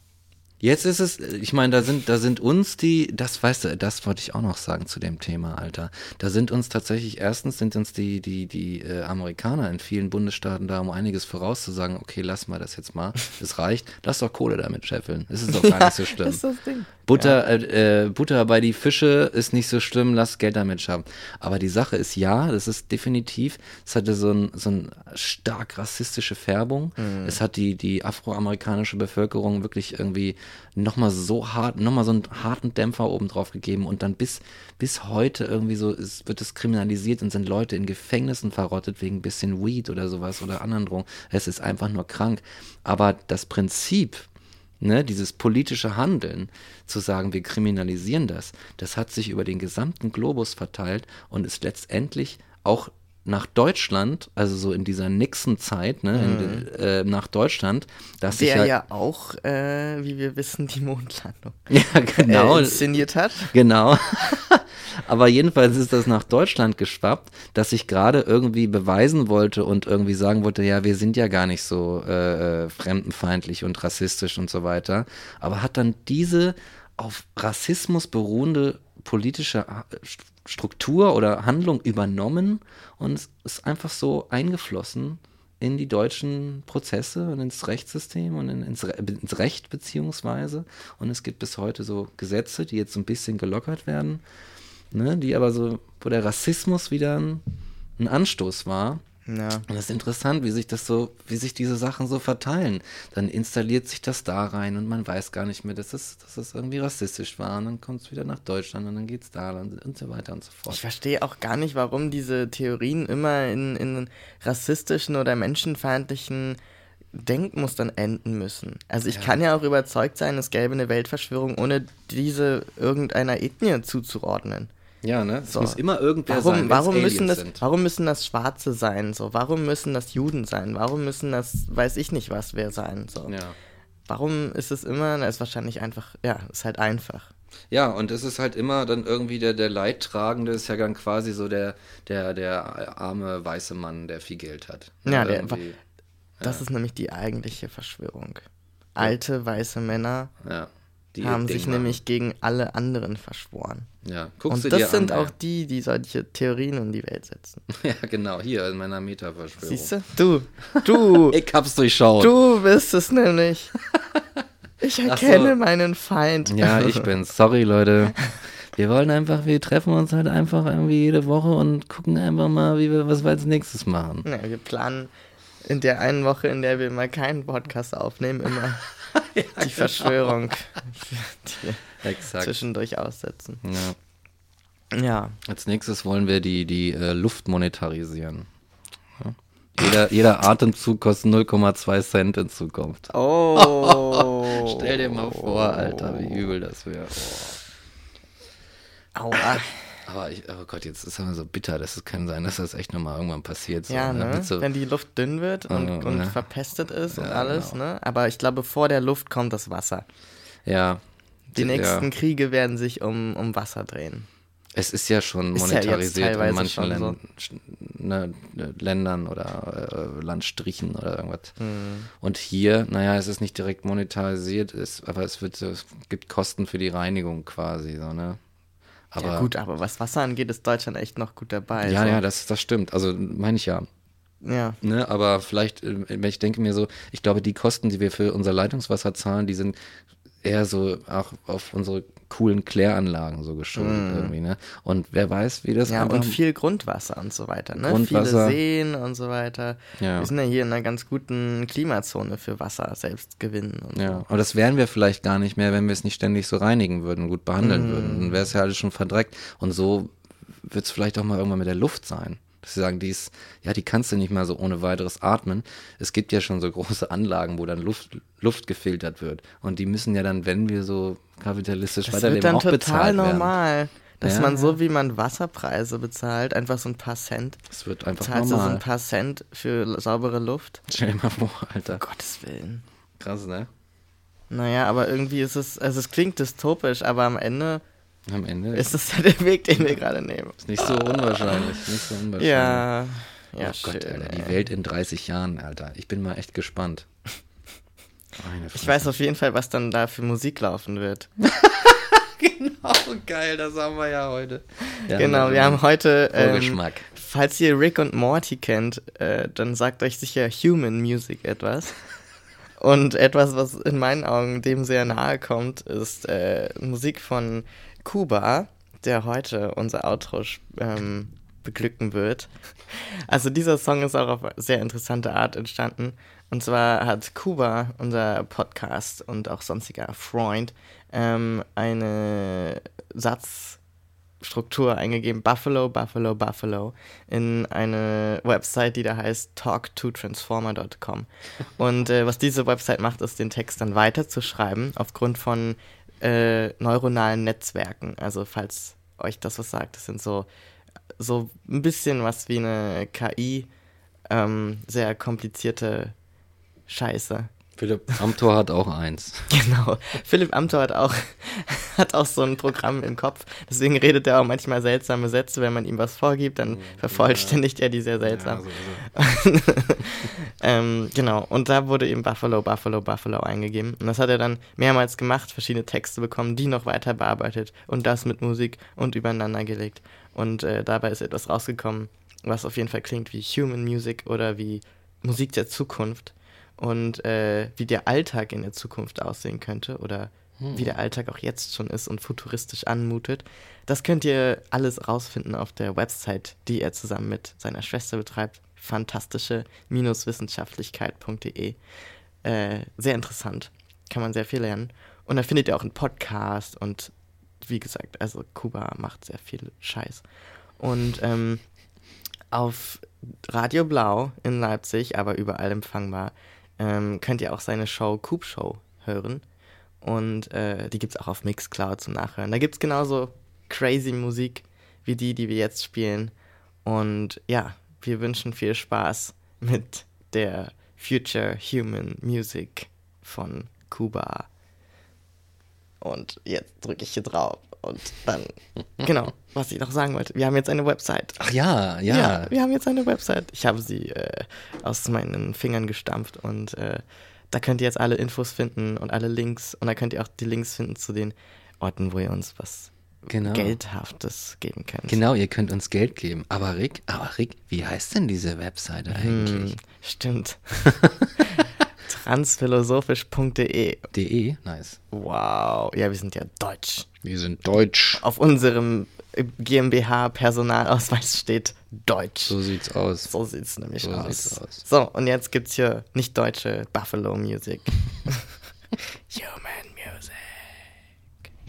Jetzt ist es, ich meine, da sind, da sind uns die, das weißt du, das wollte ich auch noch sagen zu dem Thema, Alter. Da sind uns tatsächlich, erstens sind uns die, die, die äh, Amerikaner in vielen Bundesstaaten da, um einiges vorauszusagen, okay, lass mal das jetzt mal, es reicht, lass doch Kohle damit scheffeln. Es ist doch gar nicht so schlimm. Das ist das Ding. Butter, äh, äh, Butter bei die Fische ist nicht so schlimm, lass Geld damit schaffen. Aber die Sache ist ja, das ist definitiv, es hatte so ein, so ein stark rassistische Färbung. Es hat die, die afroamerikanische Bevölkerung wirklich irgendwie nochmal so hart, nochmal so einen harten Dämpfer oben drauf gegeben und dann bis, bis heute irgendwie so ist, wird es kriminalisiert und sind Leute in Gefängnissen verrottet wegen ein bisschen Weed oder sowas oder anderen Drogen. Es ist einfach nur krank. Aber das Prinzip, ne, dieses politische Handeln, zu sagen, wir kriminalisieren das, das hat sich über den gesamten Globus verteilt und ist letztendlich auch nach Deutschland, also so in dieser Nixon-Zeit, ne, in, äh, nach Deutschland, dass Der ja, ja auch, äh, wie wir wissen, die Mondlandung ja genau, äh, inszeniert hat. Genau. Aber jedenfalls ist das nach Deutschland geschwappt, dass ich gerade irgendwie beweisen wollte und irgendwie sagen wollte, ja, wir sind ja gar nicht so äh, äh, fremdenfeindlich und rassistisch und so weiter. Aber hat dann diese auf Rassismus beruhende politische äh, Struktur oder Handlung übernommen und ist einfach so eingeflossen in die deutschen Prozesse und ins Rechtssystem und in, ins, Re ins Recht beziehungsweise. Und es gibt bis heute so Gesetze, die jetzt so ein bisschen gelockert werden, ne, die aber so, wo der Rassismus wieder ein, ein Anstoß war. Ja. Und das ist interessant, wie sich das so, wie sich diese Sachen so verteilen. Dann installiert sich das da rein und man weiß gar nicht mehr, dass es, dass es irgendwie rassistisch war. Und dann kommt es wieder nach Deutschland und dann geht es da und, und so weiter und so fort. Ich verstehe auch gar nicht, warum diese Theorien immer in, in rassistischen oder menschenfeindlichen Denkmustern enden müssen. Also ich Ja. kann ja auch überzeugt sein, es gäbe eine Weltverschwörung, ohne diese irgendeiner Ethnie zuzuordnen. Ja, ne? Es So. muss immer irgendwer Warum, sein, warum, müssen das, sind. warum müssen das Schwarze sein? So? Warum müssen das Juden sein? Warum müssen das, weiß ich nicht was, wer sein? So? Ja. Warum ist es immer, na, ist wahrscheinlich einfach, ja, ist halt einfach. Ja, und es ist halt immer dann irgendwie der, der Leidtragende ist ja dann quasi so der, der, der arme weiße Mann, der viel Geld hat. Ja, der- Das ist nämlich die eigentliche Verschwörung. Alte weiße Männer ja, die haben sich Ding nämlich gegen alle anderen verschworen. machen. Ja, guckst Und du dir das sind an, auch die, die solche Theorien in die Welt setzen. Ja, genau, hier in meiner Meta-Verschwörung. Siehst du? Du, du, Ich hab's durchschaut. du bist es nämlich. Ich Ach so. erkenne meinen Feind. Ja, ich bin's. Sorry, Leute. Wir wollen einfach, wir treffen uns halt einfach irgendwie jede Woche und gucken einfach mal, wie wir, was wir als nächstes machen. Ja, wir planen in der einen Woche, in der wir mal keinen Podcast aufnehmen, immer die Verschwörung die Exakt. zwischendurch aussetzen. Ja. Ja, Als nächstes wollen wir die, die äh, Luft monetarisieren. Ja. Jeder, jeder Atemzug kostet 0,2 Cent in Zukunft. Oh. Stell dir mal vor, Alter, wie übel das wäre. Aua. Aber ich, oh Gott, jetzt ist aber so bitter, dass es kann sein, dass das echt nochmal irgendwann passiert. So, Ja, ne? Mit so, Wenn die Luft dünn wird und, Oh, und ja. verpestet ist und Ja, alles, genau. ne? Aber ich glaube, vor der Luft kommt das Wasser. ja. Die Ja. nächsten Kriege werden sich um, um Wasser drehen. Es ist ja schon Ist ja monetarisiert in manchen so. Län sch- ne, ne, Ländern oder äh, Landstrichen oder irgendwas. Hm. Und hier, naja, es ist nicht direkt monetarisiert, ist, aber es, wird, es gibt Kosten für die Reinigung quasi, so, ne? Aber, ja gut, aber was Wasser angeht, ist Deutschland echt noch gut dabei. ja, so. ja, das, das stimmt. Also meine ich ja. ja. Ne, aber vielleicht, äh, ich denke mir so, ich glaube, die Kosten, die wir für unser Leitungswasser zahlen, die sind eher so auch auf unsere coolen Kläranlagen so geschuldet irgendwie, ne? Und wer weiß, wie das. Ja, und viel Grundwasser und so weiter, ne? Grundwasser. Viele Seen und so weiter. Ja. Wir sind ja hier in einer ganz guten Klimazone für Wasser selbst gewinnen und Ja, so. aber das wären wir vielleicht gar nicht mehr, wenn wir es nicht ständig so reinigen würden, gut behandeln würden. Dann wäre es ja alles schon verdreckt. Und so wird es vielleicht auch mal irgendwann mit der Luft sein. Dass sie sagen, die ist, ja, die kannst du nicht mal so ohne weiteres atmen. Es gibt ja schon so große Anlagen, wo dann Luft, Luft gefiltert wird. Und die müssen ja dann, wenn wir so kapitalistisch Das weiterleben, wird dann auch total bezahlt werden. normal. Dass Ja, man so wie man Wasserpreise bezahlt, einfach so ein paar Cent, Das wird einfach zahlst du so normal. ein paar Cent für saubere Luft. Stell dir mal vor, Alter. Gottes Willen. Krass, ne? Naja, aber irgendwie ist es, also es klingt dystopisch, aber am Ende Am Ende ist ja der Weg, den wir gerade nehmen. ist nicht so unwahrscheinlich. Nicht so unwahrscheinlich. Ja, ja, oh Gott, schön. Alter, die. Welt in 30 Jahren, Alter. Ich bin mal echt gespannt. Ich weiß auf jeden Fall, was dann da für Musik laufen wird. genau, geil, das haben wir ja heute. Ja, genau, wir haben heute, ähm, Vorgeschmack. falls ihr Rick und Morty kennt, äh, dann sagt euch sicher Human Music etwas. Und etwas, was in meinen Augen dem sehr nahe kommt, ist äh, Musik von Kuba, der heute unser Outro ähm, beglücken wird. Also dieser Song ist auch auf sehr interessante Art entstanden. Und zwar hat Kuba, unser Podcast und auch sonstiger Freund, ähm, eine Satzstruktur eingegeben, Buffalo, Buffalo, Buffalo, in eine Website, die da heißt talktotransformer.com. Und äh, was diese Website macht, ist den Text dann weiterzuschreiben aufgrund von äh, neuronalen Netzwerken. Also falls euch das was sagt, das sind so, so ein bisschen was wie eine KI, ähm, sehr komplizierte Scheiße. Philipp Amthor hat auch eins. Genau. Philipp Amthor hat auch, hat auch so ein Programm im Kopf. Deswegen redet er auch manchmal seltsame Sätze. Wenn man ihm was vorgibt, dann vervollständigt er die sehr seltsam. also, ähm, genau. Und da wurde eben Buffalo, Buffalo, Buffalo eingegeben. Und das hat er dann mehrmals gemacht, verschiedene Texte bekommen, die noch weiter bearbeitet und das mit Musik und übereinander gelegt. Und äh, dabei ist etwas rausgekommen, was auf jeden Fall klingt wie Human Music oder wie Musik der Zukunft und äh, wie der Alltag in der Zukunft aussehen könnte oder wie der Alltag auch jetzt schon ist und futuristisch anmutet. Das könnt ihr alles rausfinden auf der Website, die er zusammen mit seiner Schwester betreibt. Fantastische-wissenschaftlichkeit.de. Äh, sehr interessant. Kann man sehr viel lernen. Und da findet ihr auch einen Podcast und wie gesagt, also Kuba macht sehr viel Scheiß. Und ähm, auf Radio Blau in Leipzig, aber überall empfangbar, ähm, könnt ihr auch seine Show Coop Show hören. Und äh, die gibt es auch auf Mixcloud zum Nachhören. Da gibt es genauso crazy Musik wie die, die wir jetzt spielen. Und ja, wir wünschen viel Spaß mit der Future Human Music von Kuba. Und jetzt drücke ich hier drauf. Und dann, genau, was ich noch sagen wollte. Wir haben jetzt eine Website. Ach ja, ja. wir haben jetzt eine Website. Ich habe sie äh, aus meinen Fingern gestampft und äh, da könnt ihr jetzt alle Infos finden und alle Links und da könnt ihr auch die Links finden zu den Orten, wo ihr uns was Genau. Geldhaftes geben könnt. Genau, ihr könnt uns Geld geben. Aber Rick, aber Rick, wie heißt denn diese Webseite eigentlich? Hm, stimmt. Transphilosophisch.de. De, nice. Wow. Ja, wir sind ja deutsch. Wir sind deutsch. Auf unserem GmbH-Personalausweis steht Deutsch. So sieht's aus. So sieht's nämlich So aus. sieht's aus. So, und jetzt gibt's hier nicht deutsche Buffalo Music.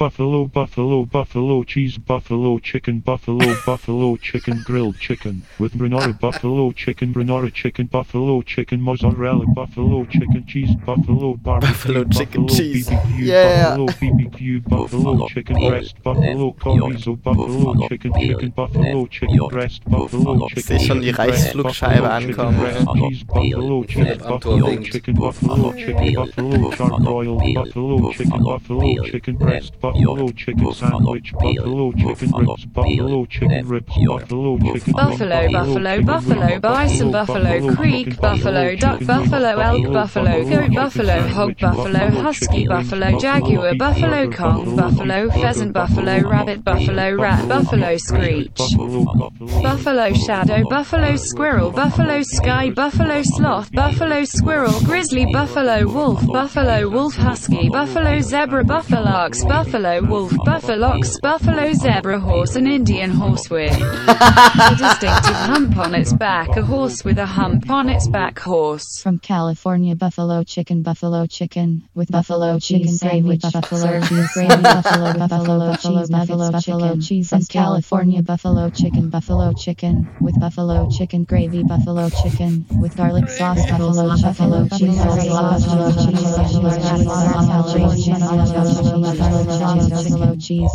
Buffalo, buffalo, buffalo cheese, buffalo chicken, buffalo, buffalo chicken, grilled chicken with Bernara, buffalo chicken, Bernara chicken, buffalo chicken, mozzarella, buffalo chicken cheese, buffalo barbecue, Buffalo chicken cheese. BBQ, Yeah. buffalo BBQ, buffalo chicken breast, buffalo chorizo, buffalo chicken, chicken, buffalo chicken breast, buffalo Ich chicken. seh schon die chicken breast, Reichsflugscheibe buffalo chicken ankommen. breast, cheese, buffalo chicken, Philipp am Tor buffalo winkt. chicken, buffalo chicken, buffalo charbroiled, buffalo chicken, buffalo chicken breast, buffalo chicken sandwich, buffalo chicken ribs, buffalo chicken ribs, buffalo chicken Buffalo, buffalo, buffalo, bison, buffalo, creek, buffalo, duck, buffalo, elk, buffalo, goat, buffalo, hog, buffalo, husky, buffalo, jaguar, buffalo, kong, buffalo, pheasant, buffalo, rabbit, buffalo, rat, buffalo, screech. buffalo, buffalo, Buffalo shadow, buffalo squirrel, buffalo sky, buffalo sloth, buffalo squirrel, grizzly, buffalo wolf, buffalo wolf husky, buffalo zebra, buffalo ox, buffalo wolf, buffalo ox, buffalo zebra horse, an Indian horse with a distinctive hump on its back, a horse with a hump on its back horse. From California, buffalo chicken, buffalo chicken with buffalo chicken sandwich, buffalo cheese gravy, buffalo buffalo buffalo buffalo buffalo cheese and California buffalo chicken, buffalo chicken with buffalo chicken gravy, buffalo chicken with garlic sauce, buffalo buffalo cheese, buffalo cheese, buffalo cheese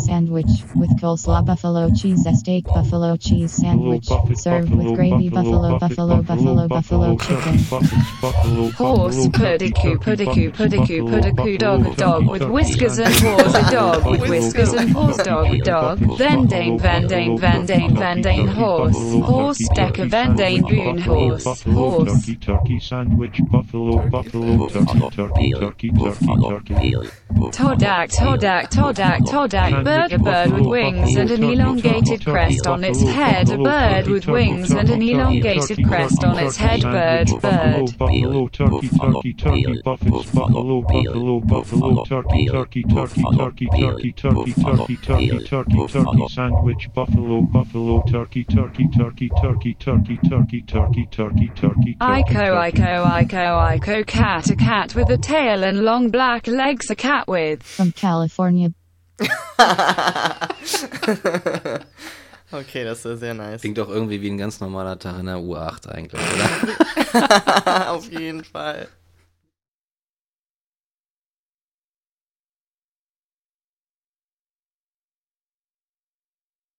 sandwich with coleslaw, buffalo cheese steak, buffalo cheese sandwich served with gravy, buffalo buffalo buffalo buffalo chicken. Horse, pudiku, pudiku, pudiku, pudiku, dog, dog with whiskers and paws, a dog with whiskers and paws, dog, dog. Vendane, vandane, vandane, vandane, horse, horse, decker, vandane, boon, horse, horse. Turkey, turkey sandwich, buffalo, buffalo, turkey, turkey, turkey, turkey, turkey. Todak, Todak, Todak, Todak, bird, a bird with wings and an elongated crest on its head, a bird with wings and an elongated crest on its head, bird, bird. Buffalo, turkey, turkey, turkey, buffets, buffalo, buffalo, buffalo, turkey, turkey, turkey, turkey, turkey, turkey, turkey, turkey, turkey, turkey, sandwich, buffalo, buffalo, turkey, turkey, turkey, turkey, turkey, turkey, turkey, turkey, turkey, Iko, Iko, Iko, Iko, cat, a cat with a tail and long black legs, a cat with. From California, Okay, das ist sehr nice. Klingt doch irgendwie wie ein ganz normaler Tag in der U8 eigentlich, oder? Auf jeden Fall.